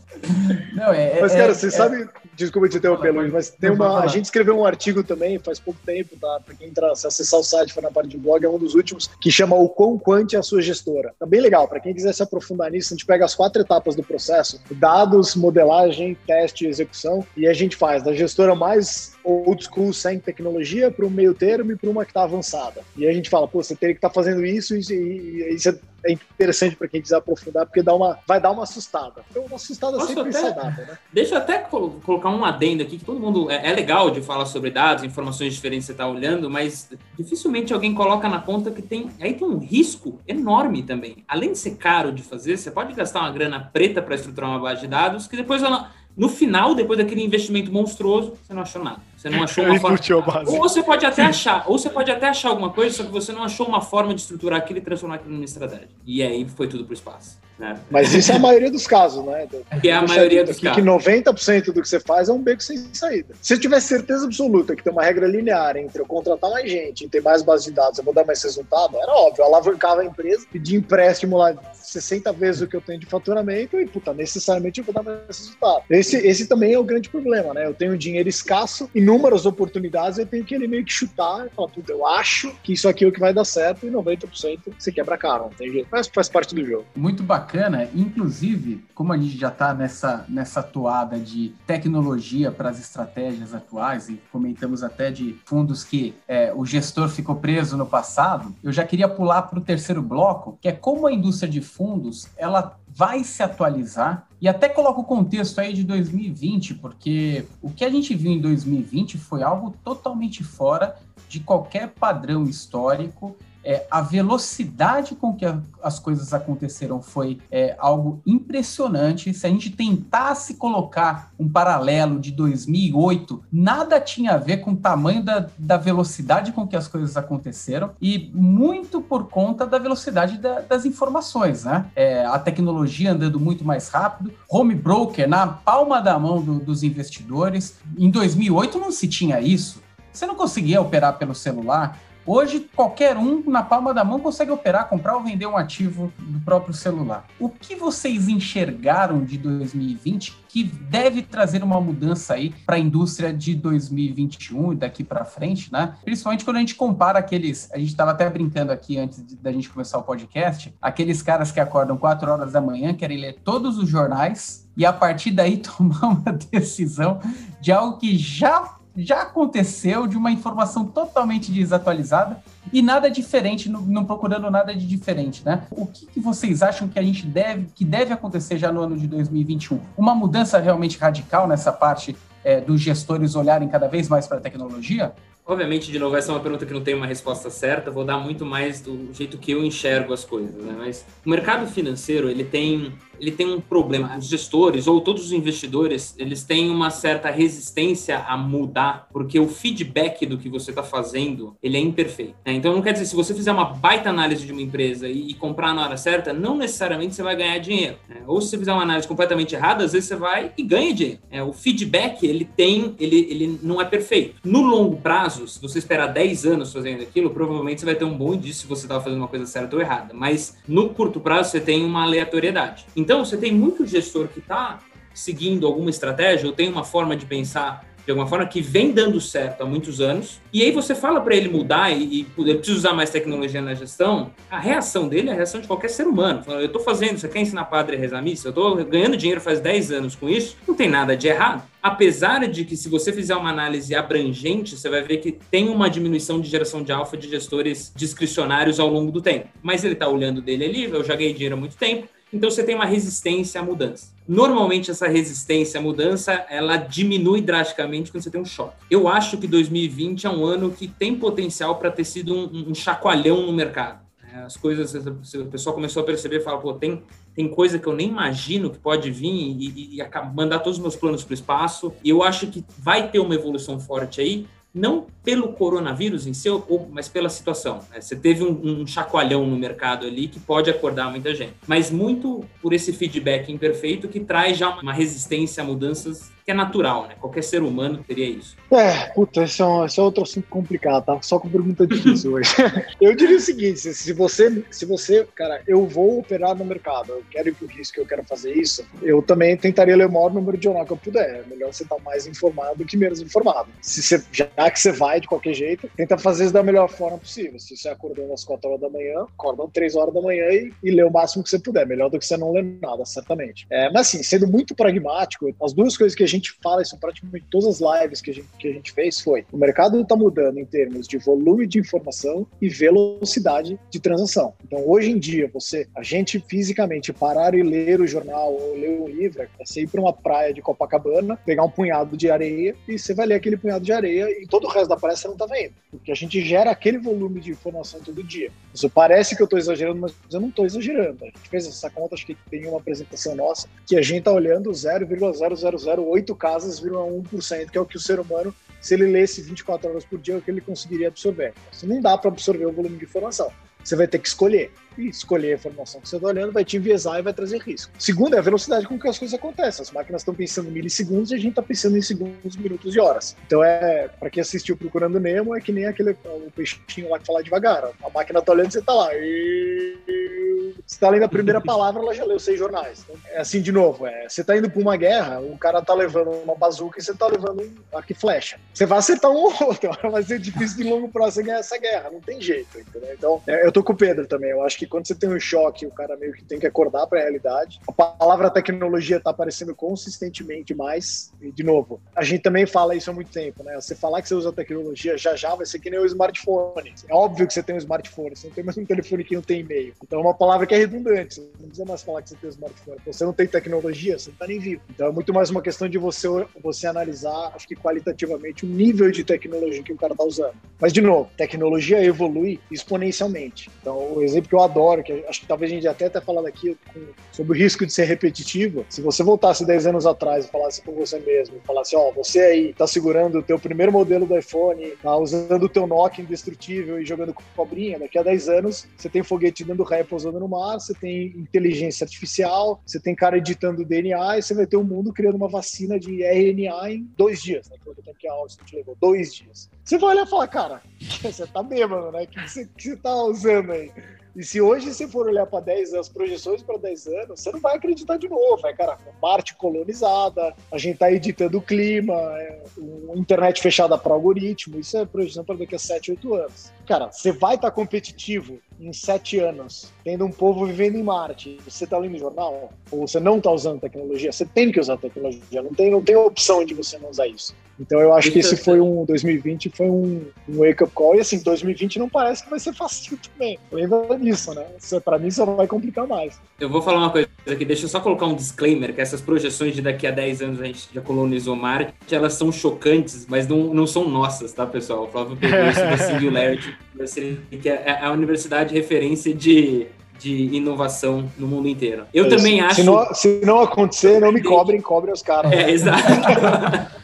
Não, é, mas, cara, é, você é, sabe. Desculpa te interromper, Luiz, mas tem uma. A gente escreveu um artigo também faz pouco tempo, tá? Pra quem entrar, se acessar o site, for na parte de blog, é um dos últimos, que chama O Quão Quant é a sua gestora. Tá bem legal. Para quem quiser se aprofundar nisso, a gente pega as quatro etapas do processo: dados, modelagem, teste e execução. E a gente faz da gestora mais old school sem tecnologia para um meio termo e para uma que está avançada. E a gente fala, pô, você teria que estar tá fazendo isso e, e, isso é interessante para quem quiser aprofundar, porque dá uma, vai dar uma assustada. Então, uma assustada sempre até, saudável, né? Deixa eu até colocar um adendo aqui, que todo mundo... É, é legal de falar sobre dados, informações diferentes que você está olhando, mas dificilmente alguém coloca na conta que tem... Aí tem um risco enorme também. Além de ser caro de fazer, você pode gastar uma grana preta para estruturar uma base de dados, que depois ela no final, depois daquele investimento monstruoso, você não achou nada. Você não achou uma forma. Ou você pode até achar, ou você pode até achar alguma coisa, só que você não achou uma forma de estruturar aquilo e transformar aquilo numa estratégia. E aí foi tudo pro espaço. Né? Mas isso é a maioria dos casos, né? Que é a maioria dos casos. Que 90% do que você faz é um beco sem saída. Se eu tiver certeza absoluta que tem uma regra linear entre eu contratar mais gente e ter mais base de dados, eu vou dar mais resultado, era óbvio. Eu alavancava a empresa, pedir empréstimo lá 60 vezes o que eu tenho de faturamento e, puta, necessariamente eu vou dar mais resultado. Esse, esse também é o grande problema, né? Eu tenho dinheiro escasso, inúmeras oportunidades, eu tenho que ele meio que chutar e falar, puta, eu acho que isso aqui é o que vai dar certo e 90% você quebra a cara, não tem jeito. Mas faz parte do jogo. Muito bacana, inclusive, como a gente já está nessa, nessa toada de tecnologia para as estratégias atuais e comentamos até de fundos que é, o gestor ficou preso no passado, eu já queria pular para o terceiro bloco, que é como a indústria de fundos ela vai se atualizar e até coloco o contexto aí de 2020, porque o que a gente viu em 2020 foi algo totalmente fora de qualquer padrão histórico é, a velocidade com que a, as coisas aconteceram foi é, algo impressionante. Se a gente tentasse colocar um paralelo de 2008, nada tinha a ver com o tamanho da, da velocidade com que as coisas aconteceram e muito por conta da velocidade da, das informações, né? É, a tecnologia andando muito mais rápido, home broker na palma da mão do, dos investidores. Em 2008 não se tinha isso. Você não conseguia operar pelo celular. Hoje, qualquer um, na palma da mão, consegue operar, comprar ou vender um ativo do próprio celular. O que vocês enxergaram de 2020 que deve trazer uma mudança aí para a indústria de 2021 e daqui para frente, né? Principalmente quando a gente compara aqueles. A gente estava até brincando aqui antes de, da gente começar o podcast, aqueles caras que acordam 4 horas da manhã, querem ler todos os jornais e a partir daí tomar uma decisão de algo que já já aconteceu de uma informação totalmente desatualizada e nada diferente, não, não procurando nada de diferente, né? O que, que, vocês acham que a gente deve, que deve acontecer já no ano de 2021? Uma mudança realmente radical nessa parte é, dos gestores olharem cada vez mais para a tecnologia? Obviamente, de novo, essa é uma pergunta que não tem uma resposta certa, vou dar muito mais do jeito que eu enxergo as coisas, né? Mas o mercado financeiro, ele tem ele tem um problema. Os gestores ou todos os investidores, eles têm uma certa resistência a mudar, porque o feedback do que você está fazendo, ele é imperfeito. Né? Então, não quer dizer, se você fizer uma baita análise de uma empresa e, e comprar na hora certa, não necessariamente você vai ganhar dinheiro. Né? Ou se você fizer uma análise completamente errada, às vezes você vai e ganha dinheiro. É, o feedback, ele tem, ele, ele não é perfeito. No longo prazo, se você esperar 10 anos fazendo aquilo, provavelmente você vai ter um bom indício se você estava fazendo uma coisa certa ou errada. Mas no curto prazo, você tem uma aleatoriedade. Então, você tem muito gestor que está seguindo alguma estratégia ou tem uma forma de pensar de alguma forma que vem dando certo há muitos anos, e aí você fala para ele mudar e, ele precisa usar mais tecnologia na gestão, a reação dele é a reação de qualquer ser humano. Eu estou fazendo, você quer ensinar padre a rezar missa? Eu estou ganhando dinheiro faz 10 anos com isso, não tem nada de errado. Apesar de que, se você fizer uma análise abrangente, você vai ver que tem uma diminuição de geração de alfa de gestores discricionários ao longo do tempo. Mas ele está olhando dele ali, eu já ganhei dinheiro há muito tempo, então você tem uma resistência à mudança. Normalmente essa resistência à mudança, ela diminui drasticamente quando você tem um choque. Eu acho que 2020 é um ano que tem potencial para ter sido um, um, chacoalhão no mercado. É, as coisas, o pessoal começou a perceber, fala, pô, tem, tem coisa que eu nem imagino que pode vir e, e, e mandar todos os meus planos para o espaço. E eu acho que vai ter uma evolução forte aí, não pelo coronavírus em si, mas pela situação. Né? Você teve um, um, chacoalhão no mercado ali que pode acordar muita gente, mas muito por esse feedback imperfeito que traz já uma resistência a mudanças que é natural, né? Qualquer ser humano teria isso. É, puta, esse é, um, esse é outro assunto complicado, tá? Só com pergunta difícil hoje. eu diria o seguinte: se você, se você, cara, eu vou operar no mercado, eu quero ir por risco, eu quero fazer isso, eu também tentaria ler o maior número de jornal que eu puder. É melhor você estar mais informado do que menos informado. Se você, já que você vai de qualquer jeito, tenta fazer isso da melhor forma possível. Se você acordou às 4 horas da manhã, acorda às 3 horas da manhã e, e lê o máximo que você puder. Melhor do que você não ler nada, certamente. É, mas assim, sendo muito pragmático, as duas coisas que a gente fala isso praticamente todas as lives que a gente, que a gente fez foi o mercado está mudando em termos de volume de informação e velocidade de transação. Então, hoje em dia, você, a gente fisicamente parar e ler o jornal ou ler um livro, é você ir para uma praia de Copacabana, pegar um punhado de areia e você vai ler aquele punhado de areia e todo o resto da praia você não está vendo, porque a gente gera aquele volume de informação todo dia. Isso parece que eu estou exagerando, mas eu não estou exagerando. A gente fez essa conta, acho que tem uma apresentação nossa, que a gente está olhando 0,0008 casas casas viram a 1%, que é o que o ser humano, se ele lesse 24 horas por dia, é o que ele conseguiria absorver. Você não dá para absorver o volume de informação. Você vai ter que escolher. E escolher a informação que você está olhando vai te enviesar e vai trazer risco. Segundo, é a velocidade com que as coisas acontecem. As máquinas estão pensando em milissegundos e a gente está pensando em segundos, minutos e horas. Então, é para quem assistiu Procurando Nemo, é que nem aquele o peixinho lá que fala devagar. A máquina está olhando e você está lá. E você tá lendo a primeira palavra, ela já leu seis jornais. Então, é assim, de novo, é, você tá indo para uma guerra, o cara tá levando uma bazuca e você tá levando um arco e flecha. Você vai acertar um ou outro, vai ser difícil de longo prazo você ganhar essa guerra, não tem jeito, entendeu? Então, é, eu tô com o Pedro também. Eu acho que quando você tem um choque, o cara meio que tem que acordar para a realidade. A palavra tecnologia tá aparecendo consistentemente mais. E, de novo, a gente também fala isso há muito tempo, né? Você falar que você usa tecnologia já já vai ser que nem o smartphone. É óbvio que você tem um smartphone, você não tem mais um telefone que não tem e-mail. Então é uma palavra que é redundante. Você não precisa mais falar que você tem um smartphone. Você não tem tecnologia, você não tá nem vivo. Então é muito mais uma questão de você, você analisar, acho que qualitativamente, o nível de tecnologia que o cara tá usando. Mas, de novo, tecnologia evolui exponencialmente. Então, o exemplo que eu adoro, que acho que talvez a gente até tenha falado aqui com, sobre o risco de ser repetitivo, se você voltasse 10 anos atrás e falasse com você mesmo, falasse, ó, oh, você aí tá segurando o teu primeiro modelo do iPhone, tá usando o teu Nokia indestrutível e jogando cobrinha, daqui a 10 anos você tem foguete dando ré pousando no mar, você tem inteligência artificial, você tem cara editando DNA e você vai ter o um mundo criando uma vacina de RNA em dois dias, né? Que que a Austin levou, dois dias. Você vai olhar e falar, cara, você tá bêbado, né? O que que você tá usando aí? E se hoje você for olhar para 10 anos, projeções para 10 anos, você não vai acreditar de novo. Vai, cara, Marte colonizada, a gente tá editando o clima, é, internet fechada para algoritmo, isso é projeção para daqui a 7, 8 anos. Cara, você vai estar tá competitivo em 7 anos, tendo um povo vivendo em Marte. Você tá lendo jornal? Ou você não tá usando tecnologia? Você tem que usar tecnologia, não tem, não tem opção de você não usar isso. Então eu acho que esse foi um 2020 foi um, um wake up call e assim 2020 não parece que vai ser fácil também. Lembra disso, né? Para mim só vai complicar mais. Eu vou falar uma coisa aqui, deixa eu só colocar um disclaimer que essas projeções de daqui a 10 anos a gente já colonizou Marte, elas são chocantes, mas não, não são nossas, tá, pessoal? O Flávio pegou isso da Singularity, que é, é a universidade referência de de inovação no mundo inteiro. Eu é também acho. Se não, se não acontecer, não me cobrem, cobrem os caras. É, exato.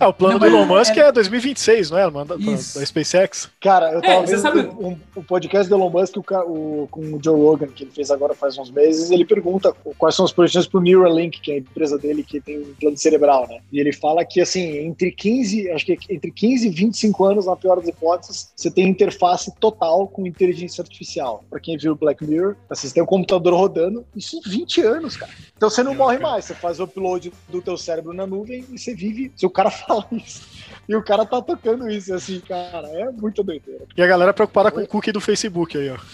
É, o plano não, do Elon Musk é, é 2026, não é? Manda da SpaceX. Cara, eu tava é, vendo sabe... um, um, podcast do Elon Musk o, o, com o Joe Rogan, que ele fez agora faz uns meses, ele pergunta quais são as projeções pro Neuralink, que é a empresa dele que tem um plano cerebral, né? E ele fala que, assim, entre 15, acho que entre 15 e 25 anos, na pior das hipóteses, você tem interface total com inteligência artificial. Pra quem viu Black Mirror, assim, você tem um computador rodando, isso em 20 anos, cara. Então você não morre mais, você faz o upload do teu cérebro na nuvem e você vive, se o cara fala isso. E o cara tá tocando isso, assim, cara, é muito doideira. E a galera preocupada com o cookie do Facebook aí, ó.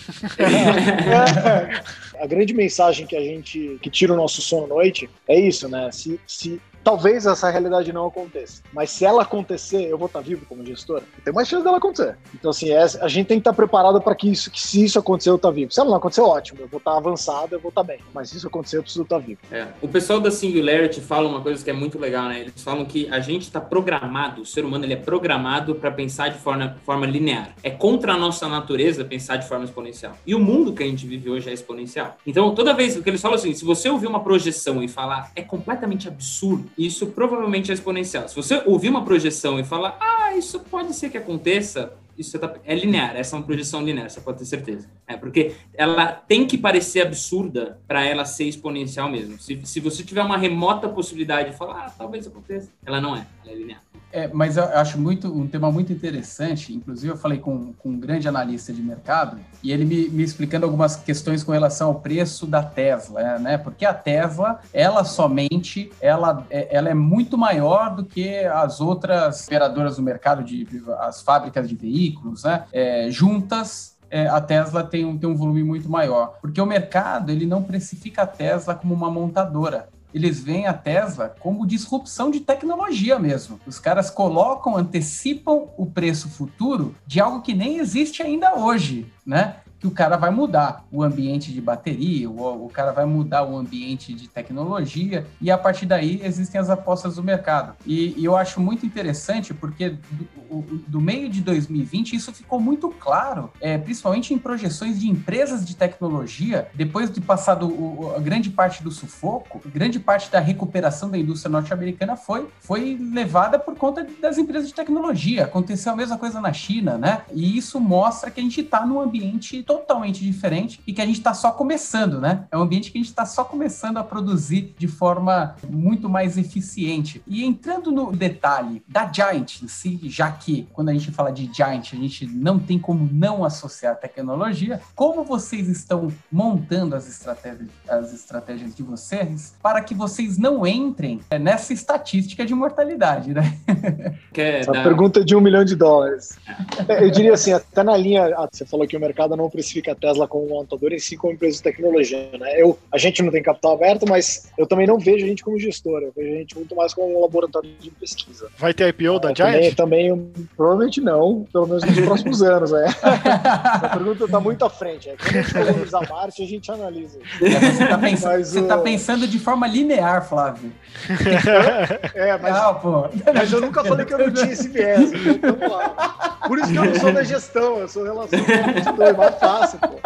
É, a grande mensagem que a gente, que tira o nosso sono à noite é isso, né? Se, se talvez essa realidade não aconteça. Mas se ela acontecer, eu vou estar vivo como gestora. Tem mais chance dela acontecer. Então, assim, é, a gente tem que estar preparado para que isso, que se isso acontecer, eu estar vivo. Se ela não acontecer, ótimo. Eu vou estar avançado, eu vou estar bem. Mas se isso acontecer, eu preciso estar vivo. É. O pessoal da Singularity fala uma coisa que é muito legal, né? Eles falam que a gente está programado, o ser humano ele é programado para pensar de forma, forma linear. É contra a nossa natureza pensar de forma exponencial. E o mundo que a gente vive hoje é exponencial. Então, toda vez que eles falam assim, se você ouvir uma projeção e falar é completamente absurdo, isso provavelmente é exponencial. Se você ouvir uma projeção e falar, ah, isso pode ser que aconteça, isso tá, é linear, essa é uma projeção linear, você pode ter certeza. É, porque ela tem que parecer absurda para ela ser exponencial mesmo. Se, se você tiver uma remota possibilidade de falar, ah, talvez aconteça, ela não é, ela é linear. É, mas eu acho muito um tema muito interessante. Inclusive, eu falei com, com um grande analista de mercado e ele me, me explicando algumas questões com relação ao preço da Tesla, né? Porque a Tesla, ela somente, ela, é, ela é muito maior do que as outras operadoras do mercado, de, as fábricas de veículos, né? É, juntas é, a Tesla tem um, tem um volume muito maior. Porque o mercado ele não precifica a Tesla como uma montadora eles veem a Tesla como disrupção de tecnologia mesmo. Os caras colocam, antecipam o preço futuro de algo que nem existe ainda hoje, né? Que o cara vai mudar o ambiente de bateria, o, o cara vai mudar o ambiente de tecnologia, e a partir daí existem as apostas do mercado. E, e eu acho muito interessante porque do, do, meio de 2020 isso ficou muito claro, é, principalmente em projeções de empresas de tecnologia, depois de passar o, a grande parte do sufoco, grande parte da recuperação da indústria norte-americana foi, foi levada por conta das empresas de tecnologia. Aconteceu a mesma coisa na China, né? E isso mostra que a gente está num ambiente totalmente diferente e que a gente está só começando, né? É um ambiente que a gente está só começando a produzir de forma muito mais eficiente. E entrando no detalhe da Giant em si, já que quando a gente fala de Giant, a gente não tem como não associar tecnologia, como vocês estão montando as estratégias, as estratégias de vocês para que vocês não entrem nessa estatística de mortalidade, né? Essa dar... pergunta de um milhão de dólares. É, eu diria assim, até na linha, você falou que o mercado não precisa precifica a Tesla como montadora em si como empresa de tecnologia, né? Eu, a gente não tem capital aberto, mas eu também não vejo a gente como gestora, eu vejo a gente muito mais como um laboratório de pesquisa. Vai ter IPO da Giant? Também, também, provavelmente não, pelo menos nos próximos anos, né? a pergunta está muito à frente. É. Quando a gente colonizar Marte, a gente analisa. É, você está pensando, você tá pensando de forma linear, Flávio. É, mas, não, pô. mas eu nunca falei que eu não tinha esse viés. Então, vamos lá. Por isso que eu não sou da gestão, eu sou relação com investidor, fácil, pô.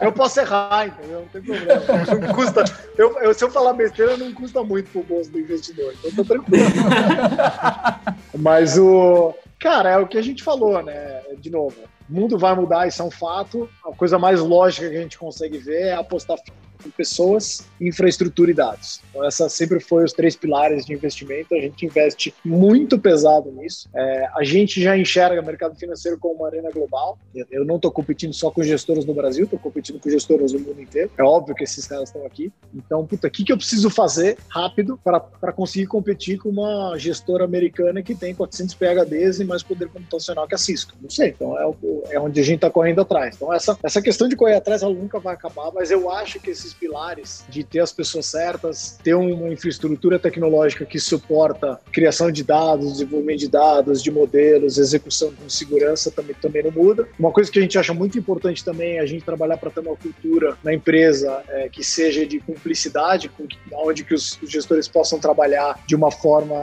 Eu posso errar, entendeu? Não tem problema. Não custa. Eu, eu, se eu falar besteira, não custa muito pro bolso do investidor. Então tô tranquilo. Mas o. Cara, é o que a gente falou, né? De novo, o mundo vai mudar, isso é um fato. A coisa mais lógica que a gente consegue ver é apostar com pessoas, infraestrutura e dados. Então, essa sempre foi os três pilares de investimento. A gente investe muito pesado nisso. É, a gente já enxerga o mercado financeiro como uma arena global. Eu não estou competindo só com gestoras no Brasil, estou competindo com gestoras no mundo inteiro. É óbvio que esses caras estão aqui. Então, puta, o que, que eu preciso fazer rápido para conseguir competir com uma gestora americana que tem 400 PHDs e mais poder computacional que a Cisco? Não sei. Então, é, o, é onde a gente está correndo atrás. Então, essa, essa questão de correr atrás, ela nunca vai acabar, mas eu acho que esses pilares de ter as pessoas certas, ter uma infraestrutura tecnológica que suporta criação de dados, desenvolvimento de dados, de modelos, execução com segurança também, também não muda. Uma coisa que a gente acha muito importante também é a gente trabalhar para ter uma cultura na empresa é, que seja de cumplicidade, com, onde que os, os, gestores possam trabalhar de uma forma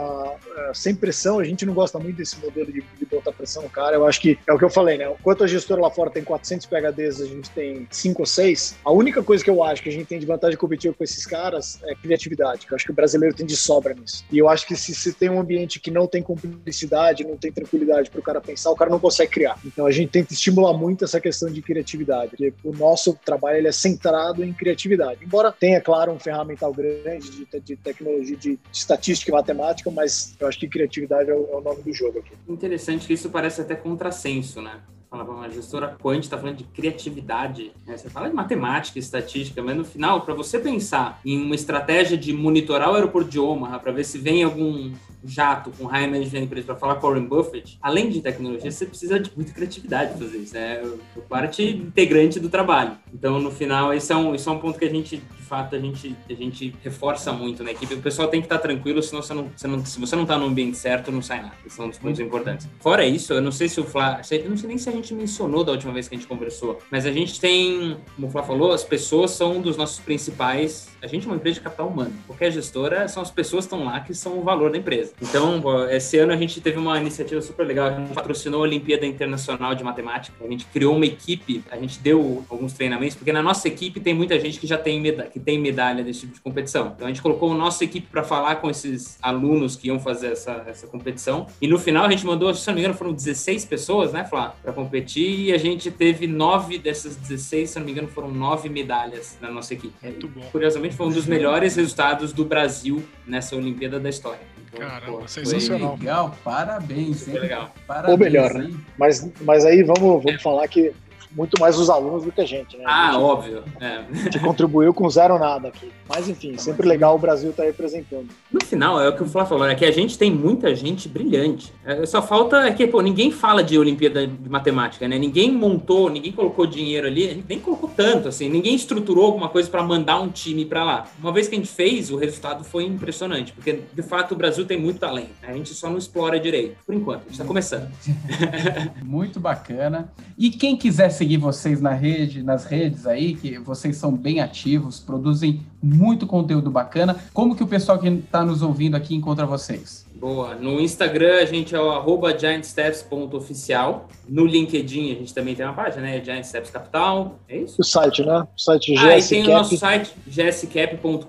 é, sem pressão. A gente não gosta muito desse modelo de, de botar pressão no cara. Eu acho que é o que eu falei, né? Enquanto a gestora lá fora tem 400 PHDs, a gente tem 5 ou 6. A única coisa que eu acho que a gente tem de vantagem competitiva com esses caras é criatividade, que eu acho que o brasileiro tem de sobra nisso. E eu acho que se você tem um ambiente que não tem cumplicidade, não tem tranquilidade para o cara pensar, o cara não consegue criar. Então a gente tenta estimular muito essa questão de criatividade, porque o nosso trabalho ele é centrado em criatividade. Embora tenha, claro, um ferramental grande de, de tecnologia, de, de, estatística e matemática, mas eu acho que criatividade é o, é o nome do jogo aqui. Interessante que isso parece até contrassenso, né? Fala para uma gestora quant, está falando de criatividade, né? você fala de matemática, estatística, mas no final, para você pensar em uma estratégia de monitorar o aeroporto de Omaha para ver se vem algum jato com high management empresa para falar com Warren Buffett, além de tecnologia, você precisa de muita criatividade para fazer isso. É parte integrante do trabalho. Então, no final, esse é um, esse é um ponto que a gente, fato, a gente, a gente reforça muito na equipe. O pessoal tem que estar tranquilo, senão você não, você não, se você não está no ambiente certo, não sai nada. É um dos pontos importantes. Fora isso, eu não sei se o Flá, eu não sei nem se a gente mencionou da última vez que a gente conversou, mas a gente tem, como o Flá falou, as pessoas são um dos nossos principais. A gente é uma empresa de capital humano. Qualquer gestora são as pessoas que estão lá que são o valor da empresa. Então, esse ano a gente teve uma iniciativa super legal. A gente patrocinou a Olimpíada Internacional de Matemática. A gente criou uma equipe, a gente deu alguns treinamentos, porque na nossa equipe tem muita gente que já tem, medalha, que tem medalha desse tipo de competição. Então, a gente colocou a nossa equipe para falar com esses alunos que iam fazer essa, essa competição. E no final, a gente mandou, se não me engano, foram 16 pessoas, né, Flá, para competir. E a gente teve nove dessas 16, se não me engano, foram nove medalhas na nossa equipe. Muito bom. Curiosamente, foi um dos melhores resultados do Brasil nessa Olimpíada da história. Caramba, sensacional. Legal, parabéns. Hein? Legal. Parabéns, Ou melhor, né? Mas, mas aí vamos, vamos falar que muito mais os alunos do que a gente, né? Ah, gente, óbvio. É. A gente contribuiu com zero nada aqui. Mas enfim, sempre legal o Brasil estar tá representando. No final, é o que o Flávio falou, é que a gente tem muita gente brilhante. É, só falta é que, pô, ninguém fala de Olimpíada de Matemática, né? Ninguém montou, ninguém colocou dinheiro ali, a gente nem colocou tanto, assim, ninguém estruturou alguma coisa para mandar um time para lá. Uma vez que a gente fez, o resultado foi impressionante, porque de fato o Brasil tem muito talento. Né? A gente só não explora direito, por enquanto, a gente está começando. muito bacana. E quem quiser seguir vocês na rede, nas redes aí, que vocês são bem ativos, produzem muito conteúdo bacana. Como que o pessoal que está nos ouvindo aqui encontra vocês? Boa. No Instagram a gente é o arroba giantsteps.oficial. No LinkedIn a gente também tem uma página, né? Giant Steps Capital. É isso? O site, né? O site GSCap. Ah, e tem o nosso site gscap.com.br.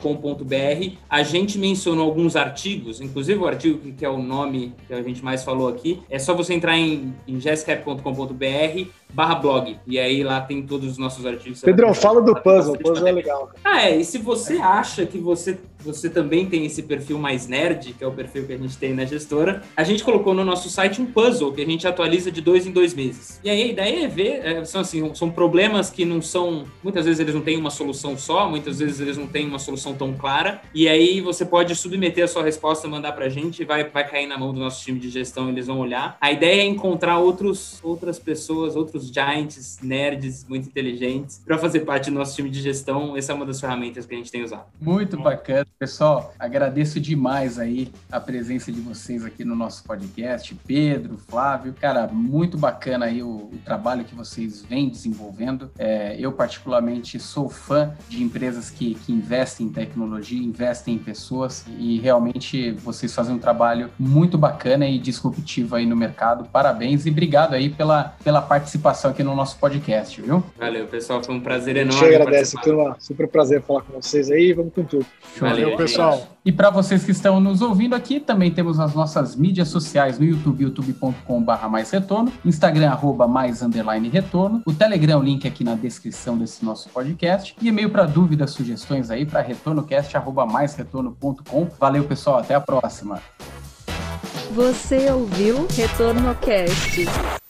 A gente mencionou alguns artigos, inclusive o artigo que é o nome que a gente mais falou aqui. É só você entrar em, em gscap.com.br barra blog. E aí lá tem todos os nossos artigos. Pedrão, fala do puzzle. O puzzle é legal. Ah, é. E se você acha que você você também tem esse perfil mais nerd, que é o perfil que a gente tem na gestora, a gente colocou no nosso site um puzzle que a gente atualiza de dois em dois meses. E aí a ideia é ver, é, são assim, são problemas que não são, muitas vezes eles não têm uma solução só, muitas vezes eles não têm uma solução tão clara, e aí você pode submeter a sua resposta, mandar pra gente, vai, vai cair na mão do nosso time de gestão, eles vão olhar. A ideia é encontrar outros, outras pessoas, outros giants, nerds muito inteligentes, para fazer parte do nosso time de gestão. Essa é uma das ferramentas que a gente tem usado. Muito bacana. Pessoal, agradeço demais aí a presença de vocês aqui no nosso podcast. Pedro, Flávio, cara, muito bacana aí o, o trabalho que vocês vêm desenvolvendo. É, eu, particularmente, sou fã de empresas que, que investem em tecnologia, investem em pessoas e realmente vocês fazem um trabalho muito bacana e disruptivo aí no mercado. Parabéns e obrigado aí pela, pela participação aqui no nosso podcast, viu? Valeu, pessoal. Foi um prazer enorme. A gente agradece, turma. Super prazer falar com vocês aí. Vamos com tudo. Valeu, pessoal. E para vocês que estão nos ouvindo aqui, também temos as nossas mídias sociais no YouTube, youtube.com.br mais retorno, Instagram, arroba mais underline retorno, o Telegram, link aqui na descrição desse nosso podcast, e e-mail para dúvidas, sugestões aí para retornocast, arroba mais retorno.com. Valeu, pessoal, até a próxima. Você ouviu Retorno Cast.